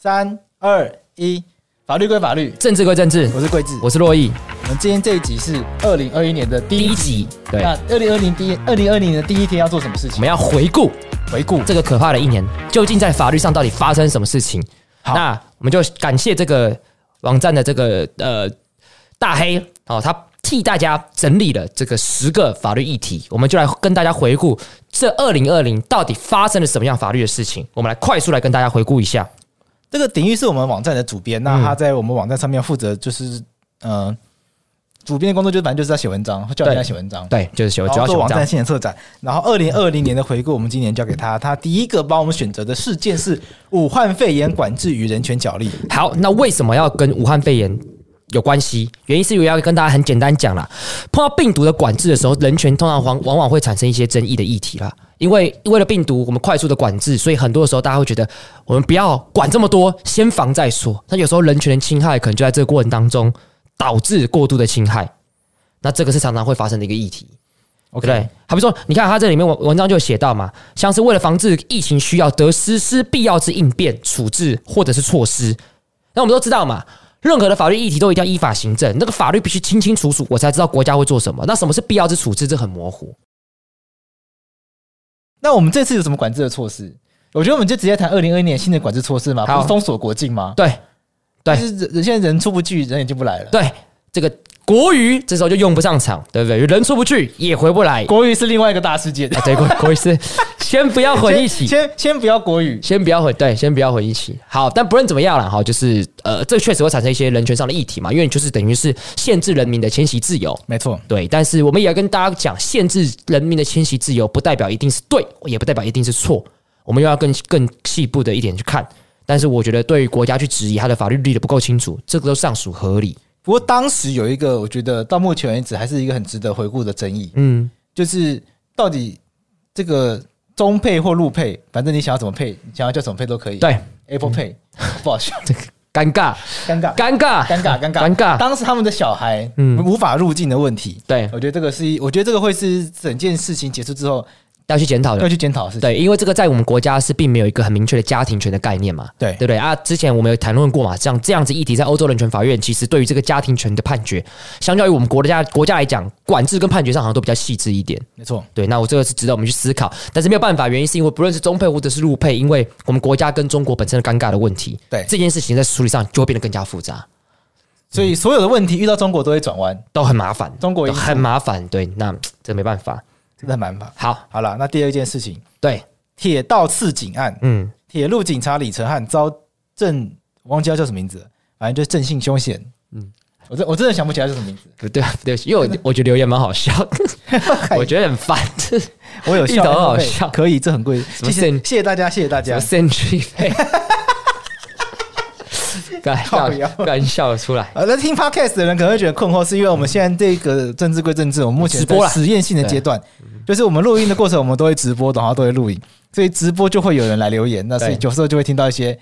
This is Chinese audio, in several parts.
三二一，法律归法律，政治归政治。我是桂智，我是洛毅。我们今天这一集是二零二一年的第一集。第一集对，那二零二零第一二零二零年的第一天要做什么事情？我们要回顾回顾这个可怕的一年，究竟在法律上到底发生什么事情？好，那我们就感谢这个网站的这个呃大黑哦，他替大家整理了这个十个法律议题，我们就来跟大家回顾这二零二零到底发生了什么样法律的事情。我们来快速来跟大家回顾一下。这个鼎玉是我们网站的主编，那他在我们网站上面负责就是，嗯、呃，主编的工作就是反正就是在写文章，叫人家写文章，对，就是写，主要做网站性的策展。然后二零二零年的回顾，我们今年交给他，他第一个帮我们选择的事件是武汉肺炎管制与人权角力。好，那为什么要跟武汉肺炎有关系？原因是因为要跟大家很简单讲啦，碰到病毒的管制的时候，人权通常往往往会产生一些争议的议题啦。因为为了病毒，我们快速的管制，所以很多的时候大家会觉得，我们不要管这么多，先防再说。那有时候人权的侵害可能就在这个过程当中导致过度的侵害，那这个是常常会发生的一个议题。OK，对，好比说，你看他这里面文文章就写到嘛，像是为了防治疫情需要得实施必要之应变处置或者是措施。那我们都知道嘛，任何的法律议题都一定要依法行政，那个法律必须清清楚楚，我才知道国家会做什么。那什么是必要之处置？这很模糊。那我们这次有什么管制的措施？我觉得我们就直接谈二零二一年新的管制措施嘛，不是封锁国境吗？对，对，就是人现在人出不去，人也进不来了。对，这个。国瑜这时候就用不上场，对不对？人出不去也回不来。国瑜是另外一个大事件。啊、对，国国瑜是先不要混 一起，先先，不要国瑜，先不要混，对，先不要混一起。好，但不论怎么样了哈，就是呃，这确实会产生一些人权上的议题嘛，因为就是等于是限制人民的迁徙自由，没错，对。但是我们也要跟大家讲，限制人民的迁徙自由不代表一定是对，也不代表一定是错，我们又要更更细部的一点去看。但是我觉得，对于国家去质疑他的法律立得不够清楚，这个都尚属合理。不过当时有一个，我觉得到目前为止还是一个很值得回顾的争议，嗯，就是到底这个中配或陆配，反正你想要怎么配，你想要叫什么配都可以。对，Apple Pay，不好？笑，这个尴尬，尴尬，尴尬，尴尬，尴尬，尴尬。当时他们的小孩，嗯，无法入境的问题，对，我觉得这个是，我觉得这个会是整件事情结束之后。要去检讨的，要去检讨是。对，因为这个在我们国家是并没有一个很明确的家庭权的概念嘛。对，对不对啊？之前我们有谈论过嘛，像这样子议题，在欧洲人权法院其实对于这个家庭权的判决，相较于我们国家国家来讲，管制跟判决上好像都比较细致一点。没错，对，那我这个是值得我们去思考，但是没有办法，原因是因为不论是中配或者是入配，因为我们国家跟中国本身的尴尬的问题，对这件事情在处理上就会变得更加复杂。所以所有的问题遇到中国都会转弯，都很麻烦，中国很麻烦。对，那这没办法。真的蛮棒。好，好了，那第二件事情，对，铁道刺警案，嗯，铁路警察李承汉遭正，忘记叫什么名字，反正就是正性凶险，嗯，我真我真的想不起来是什么名字，不对不，对，因为我我觉得留言蛮好笑的，我觉得很烦，我有笑，很好笑，可以，这很贵，谢谢谢谢大家，谢谢大家，Century 笑，敢笑出来。呃，那听 Podcast 的人可能会觉得困惑，是因为我们现在这个政治归政治，我们目前直播实验性的阶段，就是我们录音的过程，我们都会直播，然后都会录影，所以直播就会有人来留言，那所以有时候就会听到一些，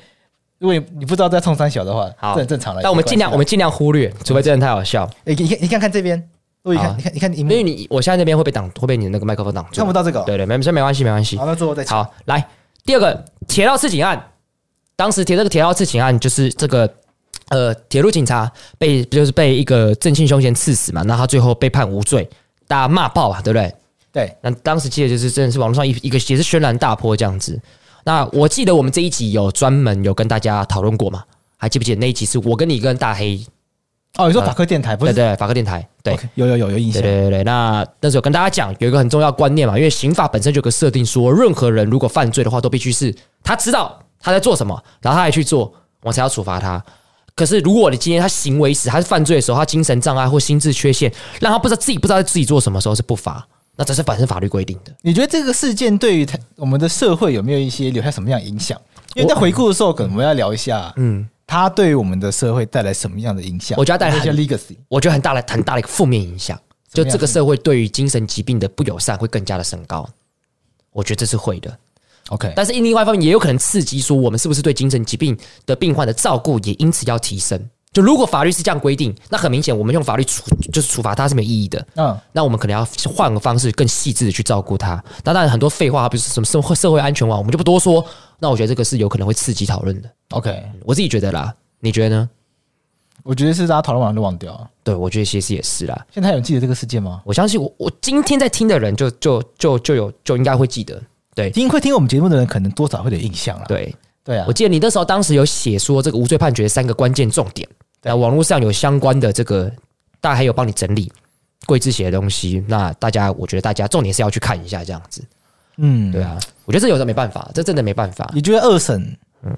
如果你不知道在冲三小的话，这很正常了。但我们尽量，我们尽量忽略，除非真的太好笑。你看，你看看这边，录一看，你看，你看，因为你我现在那边会被挡，会被你的那个麦克风挡住，看不到这个。对对，没没没关系，没关系。好，那最后再好来第二个铁道刺警案，当时铁这个铁道刺警案就是这个。呃，铁路警察被就是被一个正性凶嫌刺死嘛，那他最后被判无罪，大家骂爆啊，对不对？对。那当时记得就是真的是网络上一一个也是轩然大波这样子。那我记得我们这一集有专门有跟大家讨论过嘛？还记不记得那一集是我跟你跟大黑？哦，你说法科电台不是？对对，法科电台。对，okay, 有有有有印象。对对对，那那时候跟大家讲有一个很重要观念嘛，因为刑法本身就有个设定说，任何人如果犯罪的话，都必须是他知道他在做什么，然后他还去做，我才要处罚他。可是，如果你今天他行为时，他是犯罪的时候，他精神障碍或心智缺陷，让他不知道自己不知道自己做什么时候是不罚，那这是本身法律规定的。你觉得这个事件对于他我们的社会有没有一些留下什么样的影响？因为在回顾的时候，可能我们要聊一下，嗯，他对于我们的社会带来什么样的影响？我觉得带来一些 legacy，我觉得很大的很大的一个负面影响，就这个社会对于精神疾病的不友善会更加的升高。我觉得这是会的。OK，但是另外一方面也有可能刺激说，我们是不是对精神疾病的病患的照顾也因此要提升？就如果法律是这样规定，那很明显我们用法律处就是处罚他是没意义的。嗯，那我们可能要换个方式，更细致的去照顾他。当然很多废话，比如什么社会社会安全网，我们就不多说。那我觉得这个是有可能会刺激讨论的。OK，我自己觉得啦，你觉得呢？我觉得是大家讨论完就忘掉。对，我觉得其实也是啦。现在还有记得这个事件吗？我相信我我今天在听的人就就就就有就应该会记得。对，听会听我们节目的人，可能多少会有印象了。对，对啊，我记得你那时候当时有写说这个无罪判决三个关键重点，对，网络上有相关的这个，大家还有帮你整理桂枝写的东西。那大家，我觉得大家重点是要去看一下这样子。嗯，对啊，我觉得这有的没办法，这真的没办法。你觉得二审？嗯，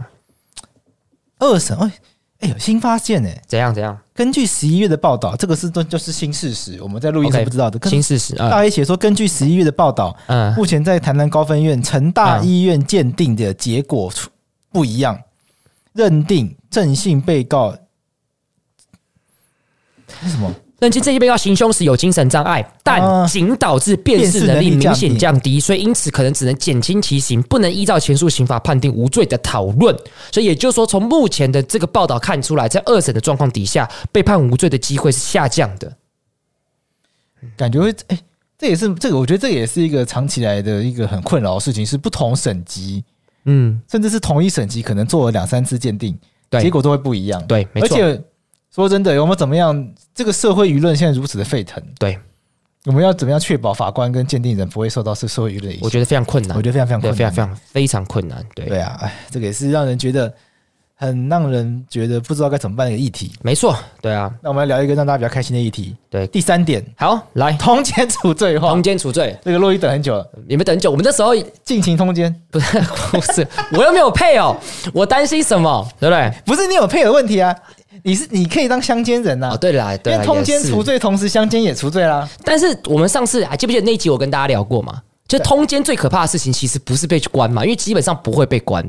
二审，哎。哎呦，新发现哎！怎样怎样？根据十一月的报道，这个是都就是新事实，我们在录音是不知道的。新事实啊！大 A 写说，根据十一月的报道，嗯，目前在台南高分院成大医院鉴定的结果不一样，认定郑姓被告为什么？认定这一被告行凶时有精神障碍，但仅导致辨识能力明显降低，所以因此可能只能减轻其刑，不能依照前述刑法判定无罪的讨论。所以也就是说，从目前的这个报道看出来，在二审的状况底下，被判无罪的机会是下降的。感觉会哎，这也是这个，我觉得这也是一个长期来的一个很困扰的事情，是不同省级，嗯，甚至是同一省级，可能做了两三次鉴定，结果都会不一样。对，没错。而且说真的，我们怎么样？这个社会舆论现在如此的沸腾，对，我们要怎么样确保法官跟鉴定人不会受到是社会舆论影响？我觉得非常困难，我觉得非常非常困难，非常非常非常困难。对对啊，哎，这个也是让人觉得很让人觉得不知道该怎么办的一个议题。没错，对啊。那我们来聊一个让大家比较开心的议题。对，第三点，好，来通奸除罪化，通奸除罪，这个洛伊等很久了，你们等很久，我们那时候尽情通奸，不是不是，我又没有配偶，我担心什么？对不对？不是你有配偶问题啊。你是你可以当乡间人呐、啊？哦，对啦，对啦，因为通奸除罪，同时乡间也除罪啦。但是我们上次还记不记得那一集我跟大家聊过嘛？就通奸最可怕的事情，其实不是被关嘛，因为基本上不会被关。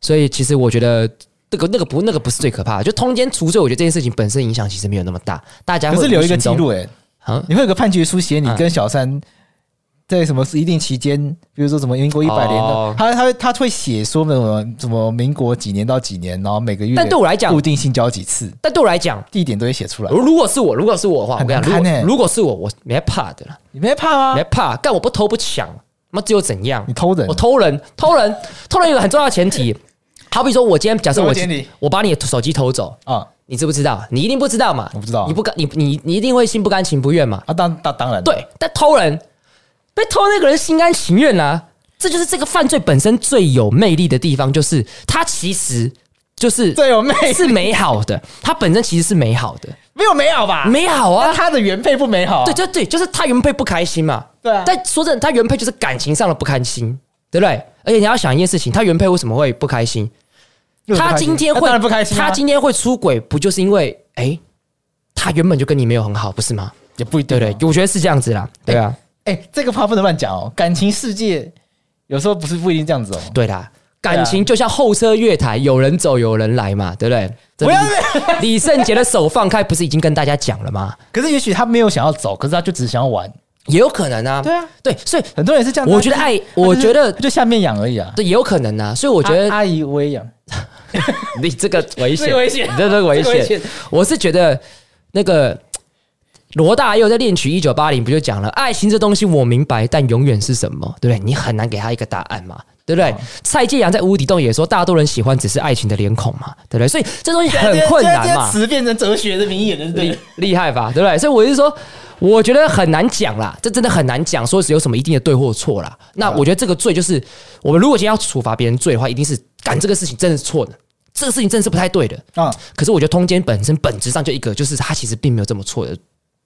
所以其实我觉得那个那个不那个不是最可怕的，就通奸除罪，我觉得这件事情本身影响其实没有那么大。大家会可是留一个记录哎，啊，你会有个判决书写你跟小三。在什么一定期间，比如说什么民国一百年的，他他他会写说什么什么民国几年到几年，然后每个月，但对我来讲，固定性交几次。但对我来讲，地点都会写出来。如果是我，如果是我的话，我跟你讲，如果如果是我，我没怕的了。你没怕吗？没怕，但我不偷不抢，那只有怎样？你偷人？我偷人，偷人，偷人有个很重要的前提，好比说，我今天假设我我把你的手机偷走啊，你知不知道？你一定不知道嘛？我不知道，你不甘，你你你一定会心不甘情不愿嘛？啊，当当当然，对，但偷人。被偷那个人心甘情愿啊，这就是这个犯罪本身最有魅力的地方，就是它其实就是最有魅力，是美好的，它本身其实是美好的，没有美好吧？美好啊，他的原配不美好，对，就对，就是他原配不开心嘛，对啊。但说真的，他原配就是感情上的不开心，对不对？而且你要想一件事情，他原配为什么会不开心？他今天会不开心，他今天会出轨，不就是因为哎，他原本就跟你没有很好，不是吗？也不一定，对对，我觉得是这样子啦，对啊。哎、欸，这个话不能乱讲哦。感情世界有时候不是不一定这样子哦。对啦，感情就像候车月台，有人走有人来嘛，对不对？不要 李圣杰的手放开，不是已经跟大家讲了吗？可是也许他没有想要走，可是他就只想要玩，也有可能啊。对啊，对，所以很多人是这样。我觉得爱，我觉得就下面痒而已啊。对，也有可能啊。所以我觉得阿姨我也痒，你这个危险，危险，你这个危险。我是觉得那个。罗大佑在《恋曲一九八零》不就讲了，爱情这东西我明白，但永远是什么？对不对？你很难给他一个答案嘛，对不对？哦、蔡健雅在《无底洞》也说，大多人喜欢只是爱情的脸孔嘛，对不对？所以这东西很困难嘛。词变成哲学的名言了，对，厉害吧？对不对？所以我是说，我觉得很难讲啦，这真的很难讲，说是有什么一定的对或错啦。那我觉得这个罪就是，我们如果今天要处罚别人罪的话，一定是干这个事情真的是错的，这个事情真的是不太对的啊。可是我觉得通奸本身本质上就一个，就是他其实并没有这么错的。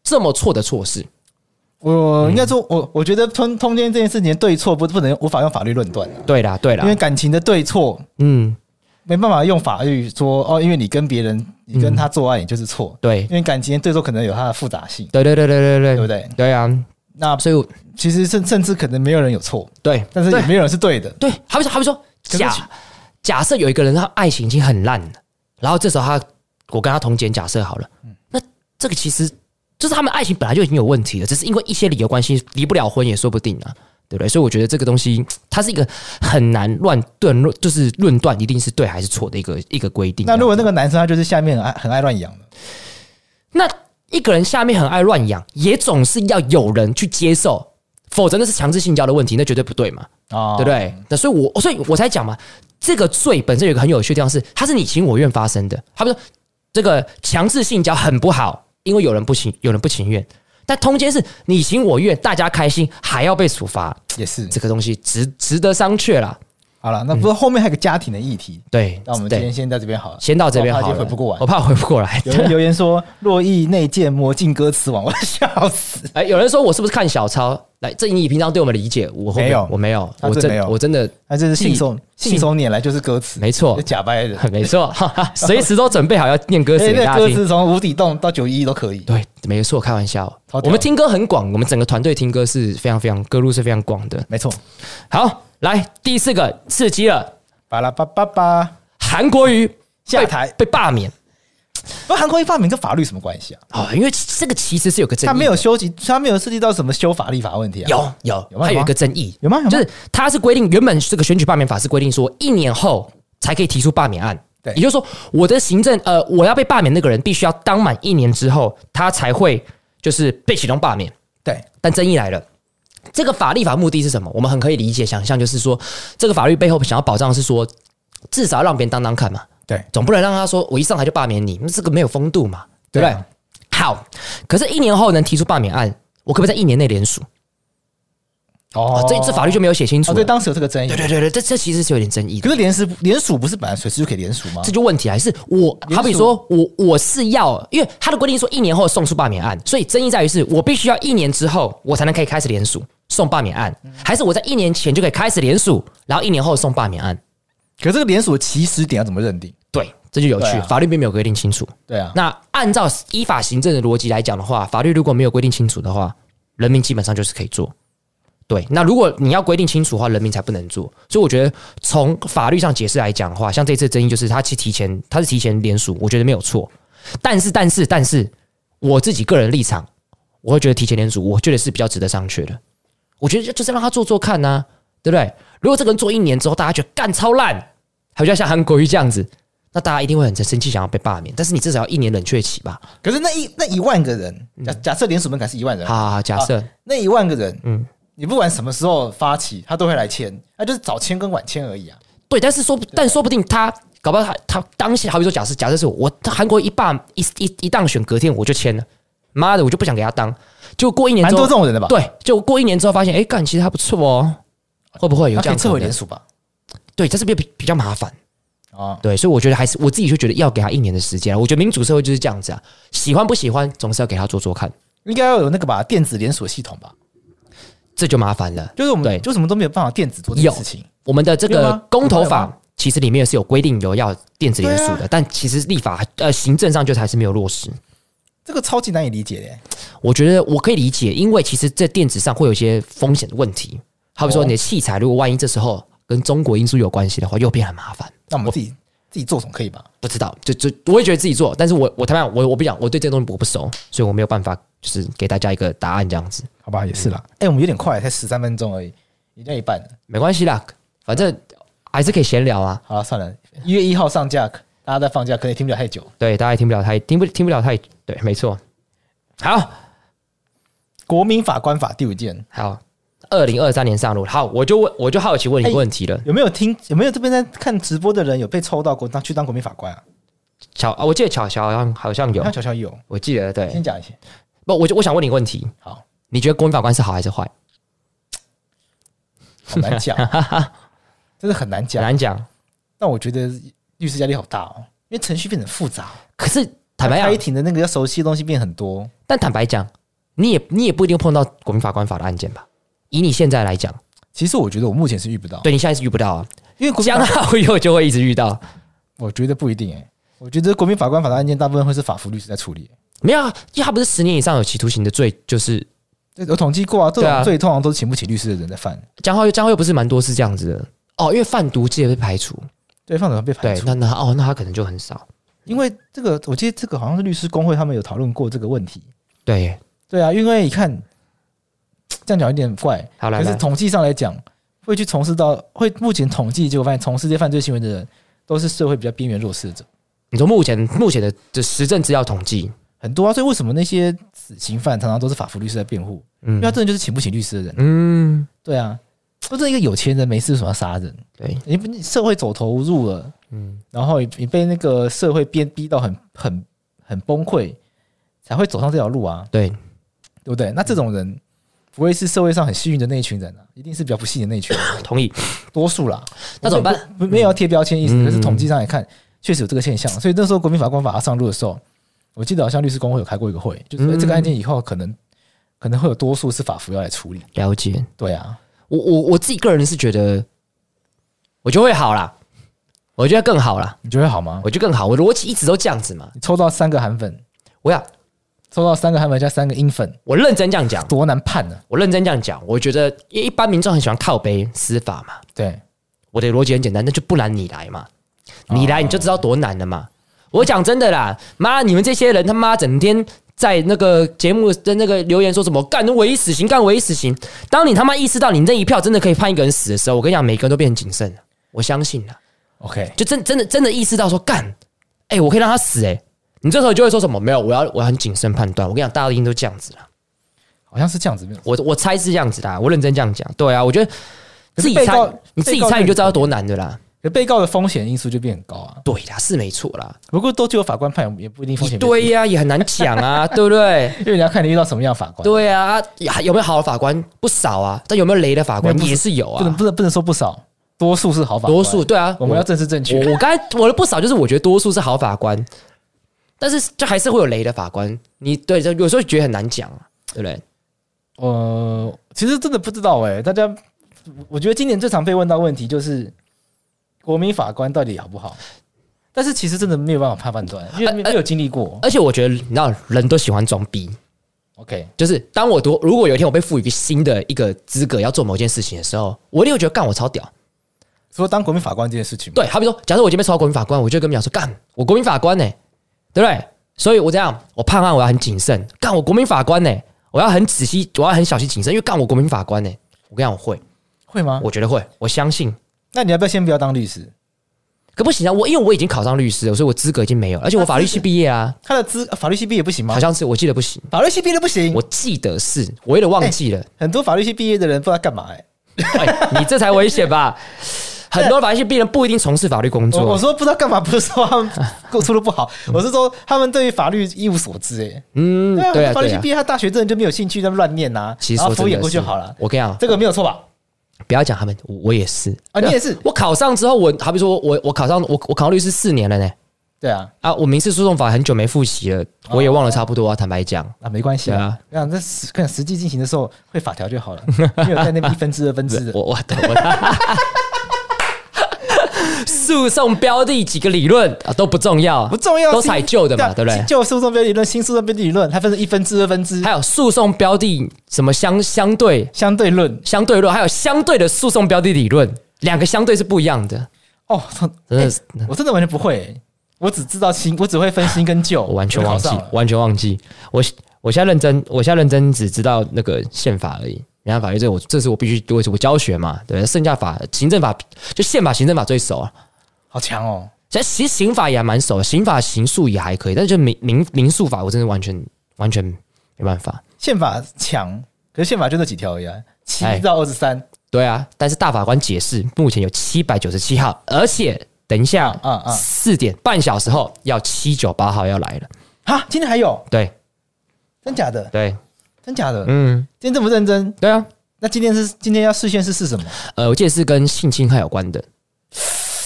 这么错的错事，我应该说，我我觉得通通奸这件事情对错不不能无法用法律论断。对啦，对啦，因为感情的对错，嗯，没办法用法律说哦，因为你跟别人，你跟他做爱，也就是错。对，因为感情的对错可能有它的复杂性。对对对对对对，对不对？对啊，那所以其实甚甚至可能没有人有错，对，但是也没有人是对的。对，好比说，好比说，假假设有一个人他爱情已经很烂了，然后这时候他我跟他同奸，假设好了，那这个其实就是他们爱情本来就已经有问题了，只是因为一些理由关系离不了婚也说不定啊，对不对？所以我觉得这个东西它是一个很难乱断论，就是论断一定是对还是错的一个一个规定。那如果那个男生他就是下面很爱很爱乱养的，那一个人下面很爱乱养，也总是要有人去接受，否则那是强制性交的问题，那绝对不对嘛，哦、对不对？那所以我所以我才讲嘛，这个罪本身有一个很有趣的地方是，它是你情我愿发生的。他不说这个强制性交很不好，因为有人不情有人不情愿，但通奸是你情我愿，大家开心还要被处罚，也是。这个东西值值得商榷啦。好了，那不是后面还有个家庭的议题。对，那我们今天先到这边好了，先到这边好了。回不过来，我怕回不过来。有人 留言说：“洛邑内建魔镜歌词网，我笑死。”哎，有人说我是不是看小抄？来，这你平常对我们理解，我没有，我没有，我真我真的，他这是信手信手拈来就是歌词，没错，假掰的，没错，随时都准备好要念歌词给大家听。歌词从无底洞到九一一都可以。对，没错，开玩笑。我们听歌很广，我们整个团队听歌是非常非常歌路是非常广的，没错。好，来第四个刺激了。巴拉巴巴巴，韩国瑜下台被罢免。不，韩国瑜罢免跟法律什么关系啊？啊，因为这个其实是有个争议，他没有修及，他没有涉及到什么修法立法问题啊。有有，有，他有一个争议，有吗？就是他是规定，原本这个选举罢免法是规定说，一年后才可以提出罢免案。对，也就是说，我的行政呃，我要被罢免那个人，必须要当满一年之后，他才会就是被启动罢免。对，但争议来了。这个法立法目的是什么？我们很可以理解、想象，就是说，这个法律背后想要保障是说，至少要让别人当当看嘛。对，总不能让他说我一上台就罢免你，那这个没有风度嘛，对不对？好，可是，一年后能提出罢免案，我可不可以在一年内联署？哦，这这法律就没有写清楚。对，当时有这个争议。对对对对，这这其实是有点争议的。可是连署连署不是本来随时就可以联署吗？这就问题还是我，好比说我我是要，因为他的规定说一年后送出罢免案，所以争议在于是我必须要一年之后我才能可以开始连署送罢免案，还是我在一年前就可以开始联署，然后一年后送罢免案？可这个联署的起始点要怎么认定？对，这就有趣，法律并没有规定清楚。对啊，那按照依法行政的逻辑来讲的话，法律如果没有规定清楚的话，人民基本上就是可以做。对，那如果你要规定清楚的话，人民才不能做。所以我觉得从法律上解释来讲的话，像这次争议就是他其实提前，他是提前联署，我觉得没有错。但是，但是，但是，我自己个人立场，我会觉得提前联署，我觉得是比较值得商榷的。我觉得就是让他做做看呐、啊，对不对？如果这个人做一年之后，大家觉得干超烂，还比较像韩国瑜这样子，那大家一定会很生气，想要被罢免。但是你至少要一年冷却期吧？可是那一那一万个人，假假设连署门槛是一万人，好，好，好，假设、啊、那一万个人，嗯。你不管什么时候发起，他都会来签，那就是早签跟晚签而已啊。对，但是说，但说不定他搞不好他他当下，好比说假设，假设是我韩国一罢一一一当选，隔天我就签了。妈的，我就不想给他当。就过一年之后，蛮多这种人的吧？对，就过一年之后发现，哎，干，其实还不错哦。会不会有这样撤回连署吧？对，这是比比比较麻烦啊。对，所以我觉得还是我自己就觉得要给他一年的时间。我觉得民主社会就是这样子啊，喜欢不喜欢，总是要给他做做看。应该要有那个吧，电子连锁系统吧。这就麻烦了，就是我们对，就什么都没有办法电子做这件事情。我们的这个公投法其实里面是有规定有要电子连署的，但其实立法呃行政上就还是没有落实。这个超级难以理解的。我觉得我可以理解，因为其实在电子上会有一些风险的问题，好比说你的器材如果万一这时候跟中国因素有关系的话，又变很麻烦。那我们自己自己做总可以吧？不知道，就就我也觉得自己做，但是我我他妈我我不讲，我对这个东西我不熟，所以我没有办法。就是给大家一个答案，这样子，好吧？也是啦。哎、欸，我们有点快，才十三分钟而已，已经一半了。没关系啦，反正还是可以闲聊啊。好了，算了，一月一号上架，大家在放假，可能也听不了太久。对，大家也听不了太听不听不了太对，没错。好，国民法官法第五件，好，二零二三年上路。好，我就问，我就好奇问你一个问题了，欸、有没有听？有没有这边在看直播的人有被抽到过当去当国民法官啊？巧啊，我记得巧巧好像好像有，巧巧有，我记得对。先讲一下。不，我就我想问你一个问题。好，你觉得国民法官是好还是坏？很难讲，真的很难讲，很难讲。但我觉得律师压力好大哦，因为程序变得复杂。可是坦白讲，开庭的那个要熟悉的东西变很多。但坦白讲，你也你也不一定碰到国民法官法的案件吧？以你现在来讲，其实我觉得我目前是遇不到。对，你现在是遇不到啊，因为将来以后就会一直遇到。我觉得不一定哎，我觉得国民法官法的案件大部分会是法服律师在处理。没有啊，因为他不是十年以上有期徒刑的罪，就是我统计过啊。这种罪通常都是请不起律师的人在犯。江浩又江浩又不是蛮多是这样子的哦，因为贩毒界被排除，对，放手被排除。对，那那哦，那他可能就很少。因为这个，我记得这个好像是律师工会他们有讨论过这个问题。对，对啊，因为你看这样讲有点怪，好来，可是统计上来讲，会去从事到会目前统计结果发现，从事这些犯罪行为的人都是社会比较边缘弱势者。你说目前目前的这实证资料统计很多啊，所以为什么那些死刑犯常常都是法服律师在辩护？嗯，因为他真的就是请不起律师的人。嗯，对啊。不是一个有钱人没事为什么要杀人？对，你你社会走投无路了，嗯，然后你被那个社会逼逼到很很很崩溃，才会走上这条路啊，对，对不对？那这种人不会是社会上很幸运的那一群人啊，一定是比较不幸的那一群人。同意，多数啦，那怎么办？没有要贴标签意思，可是统计上来看，确实有这个现象。所以那时候国民法官法要上路的时候，我记得好像律师工会有开过一个会，就是这个案件以后可能可能会有多数是法服要来处理。了解，对啊。我我我自己个人是觉得，我觉得会好啦，我觉得更好啦。你觉得好吗？我觉得更好。我逻辑一直都这样子嘛。你抽到三个韩粉，我要抽到三个韩粉加三个英粉。我认真这样讲，多难判呢？我认真这样讲，我觉得因为一般民众很喜欢靠背司法嘛。对，我的逻辑很简单，那就不然你来嘛，你来你就知道多难了嘛。我讲真的啦，妈，你们这些人他妈整天。在那个节目的那个留言说什么干唯一死刑干唯一死刑？当你他妈意识到你那一票真的可以判一个人死的时候，我跟你讲，每个人都变成谨慎了。我相信了。OK，就真真的真的意识到说干，哎、欸，我可以让他死哎、欸。你这时候就会说什么？没有，我要我要很谨慎判断。我跟你讲，大家一定都这样子了，好像是这样子。我我猜是这样子的，我认真这样讲。对啊，我觉得自己参你自己参与就知道多难的啦。被告的风险因素就变很高啊！对呀，是没错啦。不过都只有法官判，也不一定风险。对呀，也很难讲啊，对不对？因为你要看你遇到什么样的法官。对啊，有没有好的法官？不少啊。但有没有雷的法官？也是有啊。不能不能不能说不少，多数是好法官。多数对啊，我们要正视正确。我刚才我的不少就是我觉得多数是好法官，但是就还是会有雷的法官。你对，就有时候觉得很难讲啊，对不对？呃，其实真的不知道哎。大家，我觉得今年最常被问到问题就是。国民法官到底好不好？但是其实真的没有办法判判断，因为没有经历过。而且我觉得，你知道，人都喜欢装逼。OK，就是当我读，如果有一天我被赋予一个新的一个资格，要做某件事情的时候，我一定会觉得干我超屌。说当国民法官这件事情，对，好比说，假设我今天抽到国民法官，我就跟你讲说，干我国民法官呢、欸，对不对？所以我这样，我判案我要很谨慎，干我国民法官呢、欸，我要很仔细，我要很小心谨慎，因为干我国民法官呢、欸，我跟你讲，我会会吗？我觉得会，我相信。那你要不要先不要当律师？可不行啊！我因为我已经考上律师了，所以我资格已经没有，而且我法律系毕业啊。他的资法律系毕业不行吗？好像是，我记得不行。法律系毕业不行，我记得是，我有点忘记了。很多法律系毕业的人不知道干嘛哎、欸，你这才危险吧？很多法律系毕业不一定从事法律工作。我说不知道干嘛，不是说他们出路不好，我是说他们对于法律一无所知哎。嗯，对啊，法律系毕业，他大学真的就没有兴趣，在乱念呐，然后敷衍过就好了。我跟你讲，这个没有错吧？不要讲他们，我也是啊，你也是。我考上之后，我好比说我，我我考上，我我考上律师四年了呢。对啊，啊，我民事诉讼法很久没复习了，我也忘了差不多啊。坦白讲，啊，没关系啊。那那实际进行的时候会法条就好了，没有在那边一分之二分之的。我我懂。诉讼标的几个理论啊都不重要，不重要，都采旧的嘛，对不对？旧诉讼标的理论、新诉讼标的理论，它分成一分之二分之，还有诉讼标的什么相相对相对论、相对论，还有相对的诉讼标的理论，两个相对是不一样的。哦，真的是，我真的完全不会，我只知道新，我只会分新跟旧，我完全忘记，完全忘记。我我现在认真，我现在认真只知道那个宪法而已。人家法律这我这是我必须我我教学嘛，对，剩下法行政法就宪法、行政法最熟啊。好强哦！其实其实刑法也还蛮熟，刑法、刑诉也还可以，但是就民民民诉法，我真的完全完全没办法。宪法强，可是宪法就那几条而已啊，七到二十三。对啊，但是大法官解释，目前有七百九十七号，而且等一下，啊啊，四点半小时后要七九八号要来了。哈，今天还有？对，真假的？对，真假的？嗯，今天这么认真？对啊，那今天是今天要释宪是是什么？呃，我记得是跟性侵害有关的。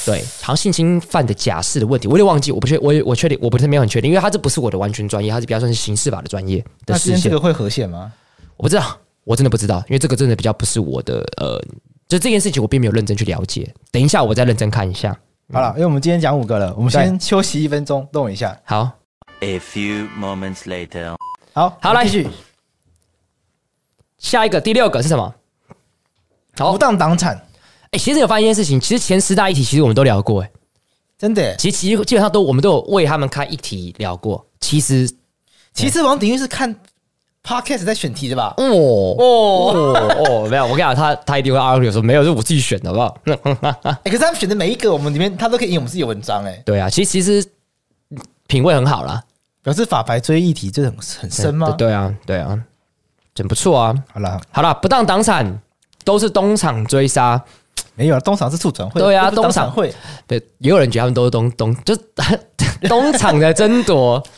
对，好像性侵犯的假释的问题，我有点忘记，我不确，我我确定，我不是没有很确定，因为他这不是我的完全专业，他是比较算是刑事法的专业的事情。这个会合宪吗？我不知道，我真的不知道，因为这个真的比较不是我的，呃，就这件事情我并没有认真去了解。等一下，我再认真看一下。好了，因为我们今天讲五个了，我们先休息一分钟，动一下。好，A few moments later，好好来继续。下一个第六个是什么？好，不当党产。哎、欸，其实有发现一件事情，其实前十大议题其实我们都聊过，哎，真的。其实其实基本上都我们都有为他们开一题聊过。其实其实王鼎玉是看 podcast 在选题的吧？哦哦哦，没有，我跟你讲，他他一定会 argue 说没有，是我自己选的，好不好？哎，可是他们选的每一个，我们里面他都可以引我们自己的文章，哎，对啊，其实其实品味很好啦，表示法白追议题这很很深吗？对啊，对啊，真不错啊。好了好了，不当党产都是东厂追杀。没有，东厂是促转会。对啊，东厂会。对，也有人觉得他们都是东东，就是 东厂的争夺。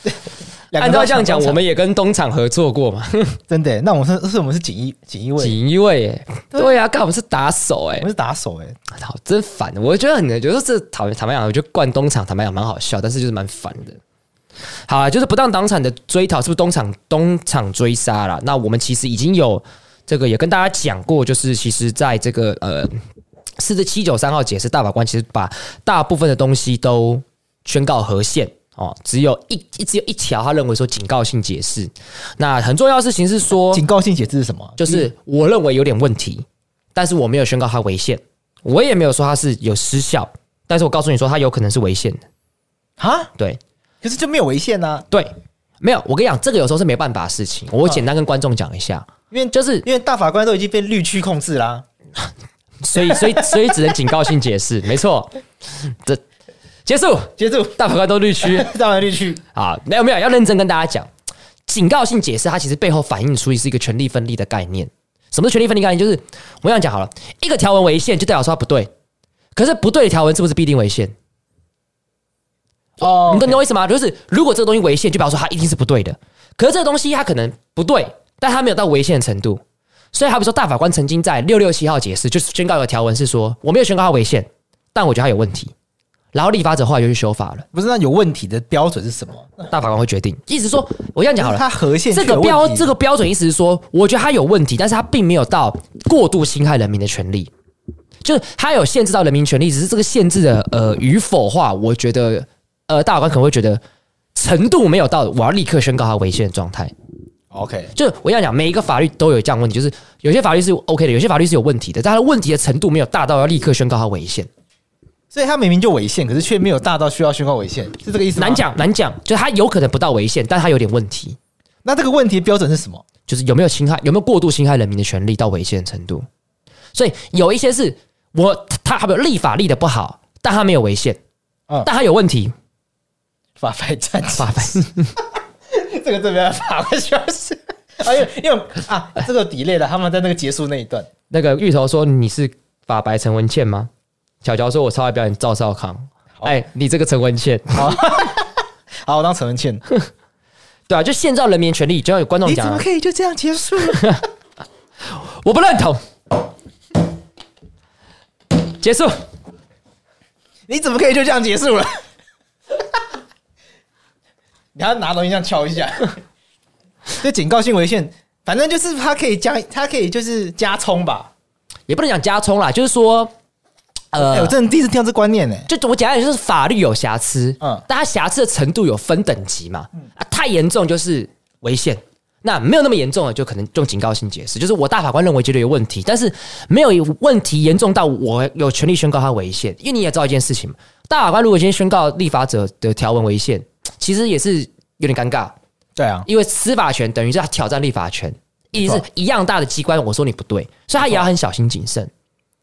按照这样讲，我们也跟东厂合作过嘛？真的？那我们是是我们是锦衣锦衣卫，锦衣卫。哎，对啊，刚好我们是打手哎，我们是打手哎，好真烦。我觉得很，觉得这讨坦白讲，我觉得灌东厂坦白讲蛮好笑，但是就是蛮烦的。好啊，就是不当党产的追讨，是不是东厂东厂追杀了？那我们其实已经有这个也跟大家讲过，就是其实在这个呃。四至七九三号解释，大法官其实把大部分的东西都宣告和宪哦，只有一一只有一条，他认为说警告性解释。那很重要的事情是说，警告性解释是什么？就是我认为有点问题，但是我没有宣告它违宪，我也没有说它是有失效，但是我告诉你说它有可能是违宪的哈，对，可是就没有违宪呢？对，没有。我跟你讲，这个有时候是没办法的事情。我简单跟观众讲一下，因为就是因为大法官都已经被绿区控制啦。所以，所以，所以只能警告性解释，没错。这结束，结束，大法官都绿区，大法官绿区。啊，没有，没有，要认真跟大家讲，警告性解释，它其实背后反映出是一个权力分立的概念。什么是权力分立概念？就是我这样讲好了，一个条文违宪，就代表说它不对。可是不对的条文是不是必定违宪？哦，你懂我意思吗？就是如果这个东西违宪，就表示说它一定是不对的。可是这个东西它可能不对，但它没有到违宪的程度。所以，好比说，大法官曾经在六六七号解释，就是宣告一个条文是说，我没有宣告它违宪，但我觉得它有问题。然后立法者后来就去修法了。不是，那有问题的标准是什么？大法官会决定。意思说，我这样讲好了，它合宪这个标这个标准意思是说，我觉得它有问题，但是它并没有到过度侵害人民的权利，就是它有限制到人民权利，只是这个限制的呃与否话，我觉得呃大法官可能会觉得程度没有到我要立刻宣告它违宪的状态。OK，就我要讲，每一个法律都有这样问题，就是有些法律是 OK 的，有些法律是有问题的，但它的问题的程度没有大到要立刻宣告它违宪，所以它明明就违宪，可是却没有大到需要宣告违宪，是这个意思吗？难讲，难讲，就它有可能不到违宪，但它有点问题。那这个问题的标准是什么？就是有没有侵害，有没有过度侵害人民的权利到违宪的程度？所以有一些是我他还有立法立的不好，但他没有违宪，嗯，但他有问题，法白战法白。这个这边法官需要是，啊，因为因为啊，这个 delay 了，他们在那个结束那一段，那个芋头说你是法白陈文茜吗？小乔说我超爱表演赵少康，哎，你这个陈文茜，好，好，我当陈文茜，对啊，就现造人民权利，就要有观众讲，你怎么可以就这样结束？我不认同，结束，你怎么可以就这样结束了？你要拿东西这样敲一下，这警告性违宪，反正就是它可以加，它可以就是加冲吧，也不能讲加冲啦，就是说，呃，欸、我真的第一次听到这观念呢。就我讲的就是法律有瑕疵，嗯，但它瑕疵的程度有分等级嘛，嗯。啊，太严重就是违宪，那没有那么严重的就可能用警告性解释，就是我大法官认为觉得有问题，但是没有问题严重到我有权利宣告它违宪，因为你也知道一件事情嘛，大法官如果今天宣告立法者的条文违宪。其实也是有点尴尬，对啊，因为司法权等于是他挑战立法权，意思是一样大的机关，我说你不对，所以他也要很小心谨慎。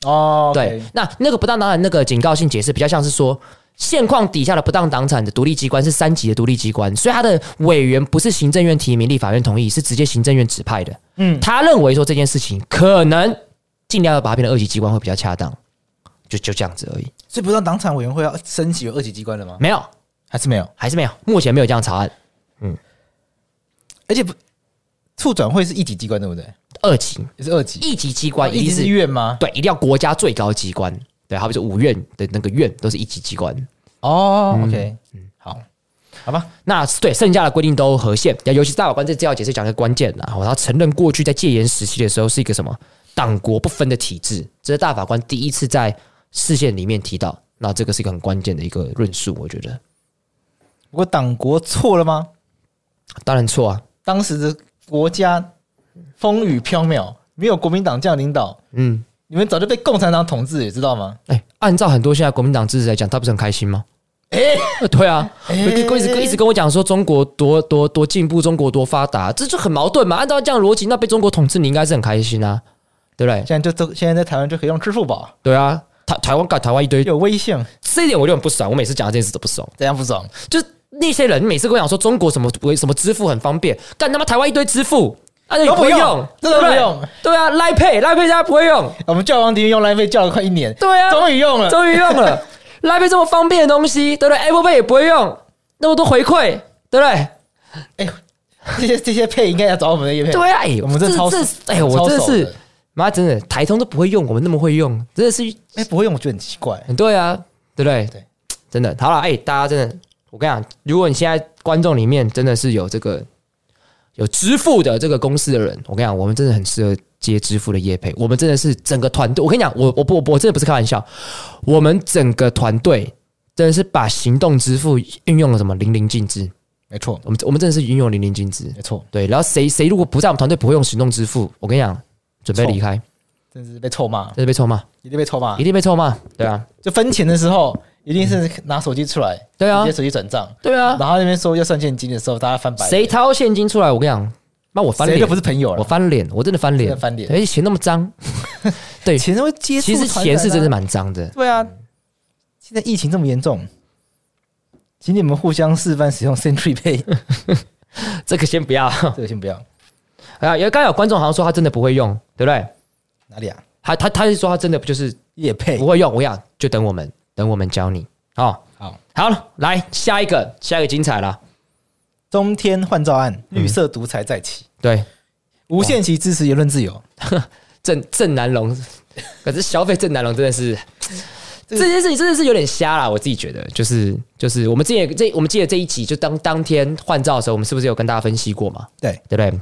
哦，对，那那个不当党产那个警告性解释比较像是说，现况底下的不当党产的独立机关是三级的独立机关，所以他的委员不是行政院提名、立法院同意，是直接行政院指派的。嗯，他认为说这件事情可能尽量要把它变成二级机关会比较恰当，就就这样子而已。所以不当党产委员会要升级为二级机关了吗？没有。还是没有，还是没有，目前没有这样查案。嗯，而且不，促转会是一级机关对不对？二级也是二级，一级机关一定是院吗？对，一定要国家最高机关。对，好比说五院的那个院都是一级机关。哦，OK，嗯，好，好吧。那对剩下的规定都合宪，尤其是大法官这这要解释讲一个关键然后他承认过去在戒严时期的时候是一个什么党国不分的体制，这是大法官第一次在释宪里面提到。那这个是一个很关键的一个论述，我觉得。不过党国错了吗？当然错啊！当时的国家风雨飘渺，没有国民党这样领导，嗯，你们早就被共产党统治，也知道吗？哎，按照很多现在国民党支持来讲，他不是很开心吗？哎，对啊，一直一直跟我讲说中国多多多进步，中国多发达，这就很矛盾嘛。按照这样逻辑，那被中国统治你应该是很开心啊，对不对？现在就都现在在台湾就可以用支付宝。对啊，台台湾搞台湾一堆有微信，这一点我就很不爽。我每次讲这件事都不爽，怎样不爽？就是那些人每次跟我讲说中国什么什么支付很方便，干他妈台湾一堆支付，啊你不用，真的不用。对啊，Line Pay，Line Pay 大家不会用。我们叫王迪用 Line Pay 叫了快一年，对啊，终于用了，终于用了。来杯这么方便的东西，对不对？Apple Pay 也不会用，那么多回馈，对不对？哎，这些这些配应该要找我们的业配。对啊，哎，我们这超这，哎，我真的是妈，真的台通都不会用，我们那么会用，真的是哎，不会用我觉得很奇怪。对啊，对不对？对，真的好了，哎，大家真的，我跟你讲，如果你现在观众里面真的是有这个有支付的这个公司的人，我跟你讲，我们真的很适合。接支付的业配，我们真的是整个团队。我跟你讲，我我不我真的不是开玩笑，我们整个团队真的是把行动支付运用了什么淋漓尽致。没错，我们我们真的是运用淋漓尽致。没错，对。然后谁谁如果不在我们团队不会用行动支付，我跟你讲，准备离开，真是被臭骂，真是被臭骂，一定被臭骂，一定被臭骂。对啊，就分钱的时候，一定是拿手机出来，对啊，直接手机转账，对啊。然后那边说要算现金的时候，大家翻白。谁掏现金出来？我跟你讲。那我翻脸，又不是朋友了，我翻脸，我真的翻脸，翻脸。而且钱那么脏，对，钱会接触。其实钱是真的蛮脏的。对啊，现在疫情这么严重，请你们互相示范使用 Century Pay。这个先不要，这个先不要。哎呀，因为刚刚有观众好像说他真的不会用，对不对？哪里啊？他他他是说他真的不就是也配不会用？我想就等我们，等我们教你。哦，好，好了，来下一个，下一个精彩了。中天换照案，绿色独裁再起。嗯、对，无限期支持言论自由。郑郑南龙，可是消费郑南龙真的是这件事情真的是有点瞎啦。我自己觉得，就是就是我们之前这我们记得这一集，就当当天换照的时候，我们是不是有跟大家分析过嘛？对，对不对？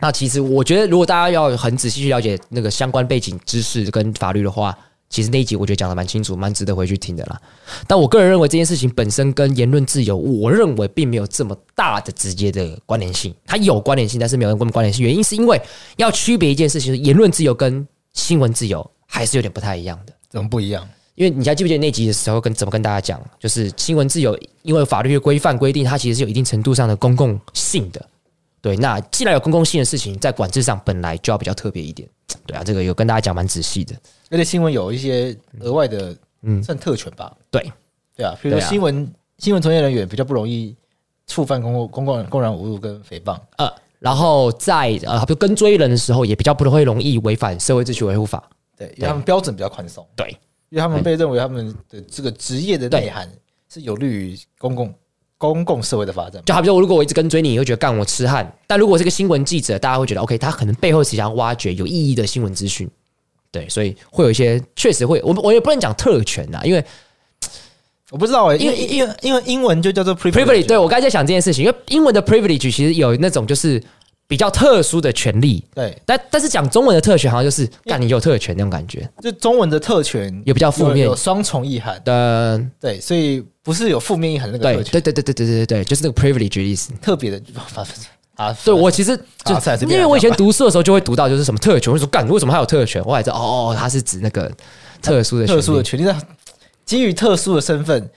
那其实我觉得，如果大家要很仔细去了解那个相关背景知识跟法律的话。其实那一集我觉得讲的蛮清楚，蛮值得回去听的啦。但我个人认为这件事情本身跟言论自由，我认为并没有这么大的直接的关联性。它有关联性，但是没有那么关联性。原因是因为要区别一件事情，言论自由跟新闻自由还是有点不太一样的。怎么不一样？因为你还记不记得那集的时候跟怎么跟大家讲，就是新闻自由，因为法律的规范规定，它其实是有一定程度上的公共性的。对，那既然有公共性的事情，在管制上本来就要比较特别一点。对啊，这个有跟大家讲蛮仔细的。而且新闻有一些额外的，嗯，算特权吧。对，对啊，比如说新闻、啊、新闻从业人员比较不容易触犯公共公共公然侮辱跟诽谤。呃，然后在呃，比如跟追人的时候，也比较不会容易违反社会秩序维护法。对，因为他们标准比较宽松。对，因为他们被认为他们的这个职业的内涵是有利于公共公共社会的发展。就好比说，如果我一直跟追你，你会觉得干我痴汉；但如果是个新闻记者，大家会觉得 OK，他可能背后是想要挖掘有意义的新闻资讯。对，所以会有一些确实会，我我也不能讲特权呐，因为我不知道哎，因为因为因为英文就叫做 privilege。对，我刚才在想这件事情，因为英文的 privilege 其实有那种就是比较特殊的权利。对，但但是讲中文的特权好像就是干你有特权那种感觉。就中文的特权也比较负面，有双重意涵的。对，所以不是有负面意涵那个特权。对对对对对对对对，就是那个 privilege 的意思，特别的。啊，对我其实就因为我以前读书的时候就会读到，就是什么特权，我说干，为什么还有特权？我还知道哦，它是指那个特殊的特殊的权利，基于特殊的身份，